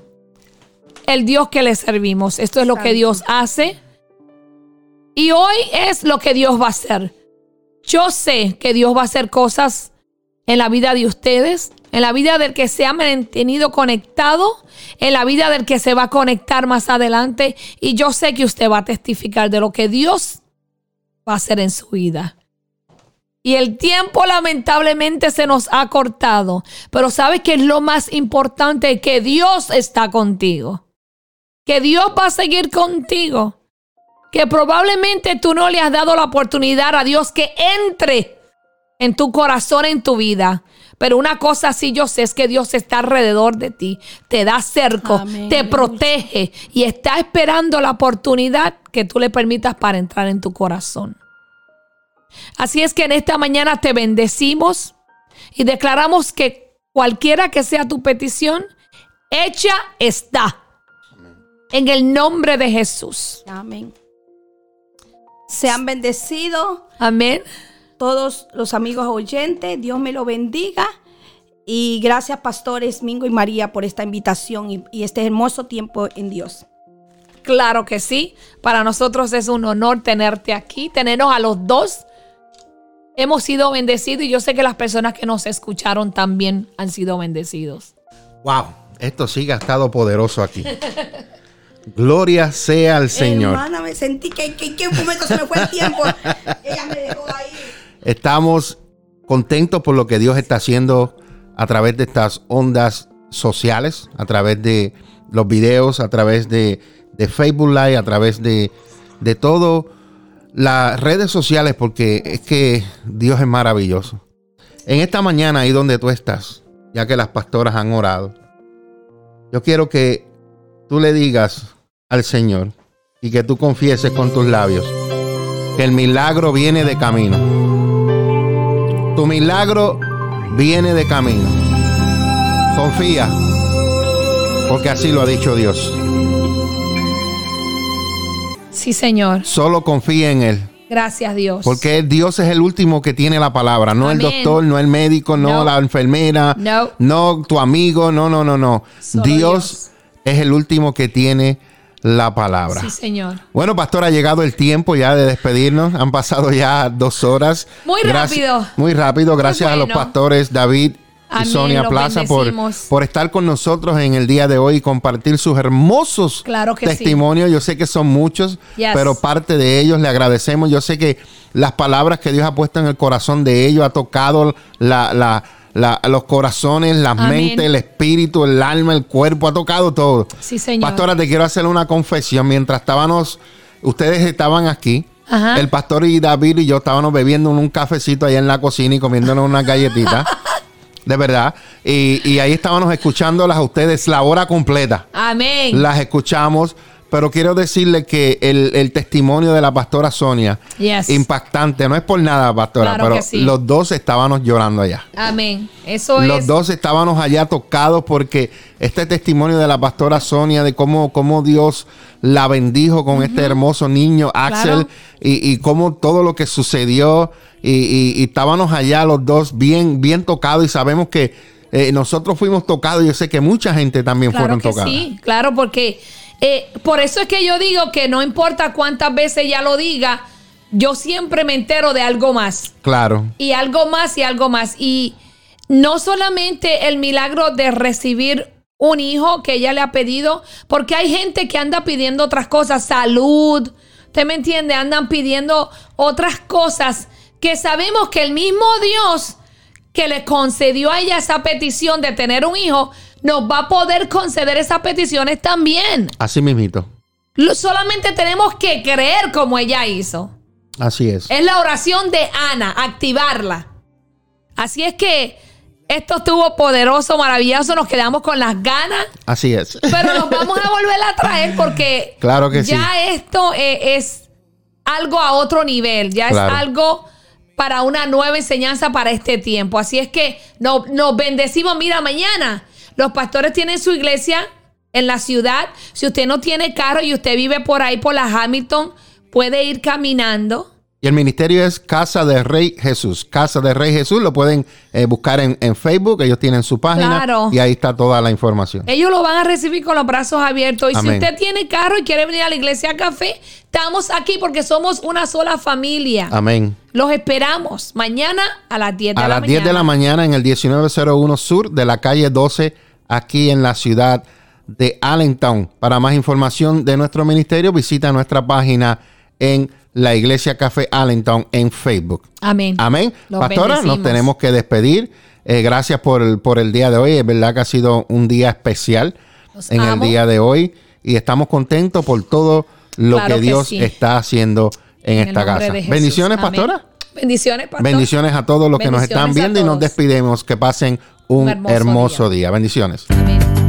el Dios que le servimos. Esto es lo que. Dios hace. Y hoy es lo que Dios va a hacer. Yo sé que Dios va a hacer cosas en la vida de ustedes, en la vida del que se ha mantenido conectado, en la vida del que se va a conectar más adelante. Y yo sé que usted va a testificar de lo que Dios va a hacer en su vida. Y el tiempo lamentablemente se nos ha cortado. Pero sabes que es lo más importante, que Dios está contigo. Que Dios va a seguir contigo. Que probablemente tú no le has dado la oportunidad a Dios que entre en tu corazón, en tu vida. Pero una cosa sí yo sé es que Dios está alrededor de ti, te da cerco, Amén. te protege y está esperando la oportunidad que tú le permitas para entrar en tu corazón. Así es que en esta mañana te bendecimos y declaramos que cualquiera que sea tu petición, hecha está. En el nombre de Jesús. Amén. Sean bendecidos Amén. todos los amigos oyentes. Dios me lo bendiga. Y gracias, pastores Mingo y María, por esta invitación y, y este hermoso tiempo en Dios. Claro que sí. Para nosotros es un honor tenerte aquí, tenernos a los dos. Hemos sido bendecidos y yo sé que las personas que nos escucharon también han sido bendecidos. Wow, esto sí ha estado poderoso aquí. <laughs> Gloria sea al Señor. Hermana, me sentí que, que, que un momento se me fue el tiempo. <laughs> Ella me dejó ahí. Estamos contentos por lo que Dios está haciendo a través de estas ondas sociales, a través de los videos, a través de, de Facebook Live, a través de, de todo las redes sociales, porque es que Dios es maravilloso. En esta mañana, ahí donde tú estás, ya que las pastoras han orado, yo quiero que tú le digas al Señor y que tú confieses con tus labios que el milagro viene de camino. Tu milagro viene de camino. Confía, porque así lo ha dicho Dios. Sí, Señor. Solo confía en Él, Gracias, Dios. porque Dios es el último que tiene la palabra, no el doctor, no el médico, no, No. la enfermera, No. no tu amigo, no, no, no, no. Solo Dios, Dios. Es el último que tiene la palabra. Sí, Señor. Bueno, pastor, ha llegado el tiempo ya de despedirnos. Han pasado ya dos horas. Muy rápido. Muy rápido. Gracias a los pastores David y Sonia Plaza por, por estar con nosotros en el día de hoy y compartir sus hermosos Claro sí. testimonios. Yo sé que son muchos, Yes. pero parte de ellos le agradecemos. Yo sé que las palabras que Dios ha puesto en el corazón de ellos ha tocado la, la- la- los corazones, las Amén. mentes, el espíritu, el alma, el cuerpo, ha tocado todo. Sí, Señor. Pastora, te quiero hacer una confesión. Mientras estábamos, ustedes estaban aquí, Ajá. el pastor y David y yo estábamos bebiendo un cafecito allá en la cocina y comiéndonos unas galletitas. <laughs> de verdad. Y, y ahí estábamos escuchándolas a ustedes la hora completa. Amén. Las escuchamos. Pero quiero decirle que el, el testimonio de la pastora Sonia, Yes. impactante, no es por nada, pastora, Claro pero sí. los dos estábamos llorando allá. Amén. Eso Los es. dos estábamos allá tocados porque este testimonio de la pastora Sonia, de cómo, cómo Dios la bendijo con este hermoso niño, Axel, Claro. y, y cómo todo lo que sucedió, y, y- y estábamos allá los dos bien, bien tocados y sabemos que eh, nosotros fuimos tocados, yo sé que mucha gente también Claro fueron que tocadas. sí, claro, porque eh, por eso es que yo digo que no importa cuántas veces ella lo diga, yo siempre me entero de algo más. Claro, Y algo más y algo más. Y no solamente el milagro de recibir un hijo que ella le ha pedido, porque hay gente que anda pidiendo otras cosas, salud, ¿usted me entiende? Andan pidiendo otras cosas que sabemos que el mismo Dios que le concedió a ella esa petición de tener un hijo, nos va a poder conceder esas peticiones también. así mismito. Solamente tenemos que creer como ella hizo. Así es. Es la oración de Ana, activarla. Así es que esto estuvo poderoso, maravilloso, nos quedamos con las ganas, Así es. pero nos <laughs> vamos a volver a traer porque Claro que ya esto eh, es algo a otro nivel, ya Claro. es algo para una nueva enseñanza para este tiempo. Así es que no- nos bendecimos. Mira, mañana los pastores tienen su iglesia en la ciudad. Si usted no tiene carro y usted vive por ahí, por la Hamilton, puede ir caminando. Y el ministerio es Casa de Rey Jesús. Casa de Rey Jesús lo pueden eh, buscar en, en Facebook. Ellos tienen su página Claro. y ahí está toda la información. Ellos lo van a recibir con los brazos abiertos. Y Amén. si usted tiene carro y quiere venir a la iglesia Café, estamos aquí porque somos una sola familia. Amén. Los esperamos mañana a las 10 de A la las mañana. 10 de la mañana en el 1901 Sur de la calle 12, aquí en la ciudad de Allentown. Para más información de nuestro ministerio, visita nuestra página en la Iglesia Café Allentown en Facebook. Amén. Amén. Los Pastora, nos tenemos que despedir. Eh, gracias por el, por el día de hoy. Es verdad que ha sido un día especial Los en amo. el día de hoy y estamos contentos por todo lo Claro que que Dios sí. está haciendo en, esta casa. Bendiciones, Amén. pastora. Bendiciones, pastor. Bendiciones a todos los que nos están viendo y nos despedimos. Que pasen un, Un hermoso hermoso, día. día. Bendiciones. Amén.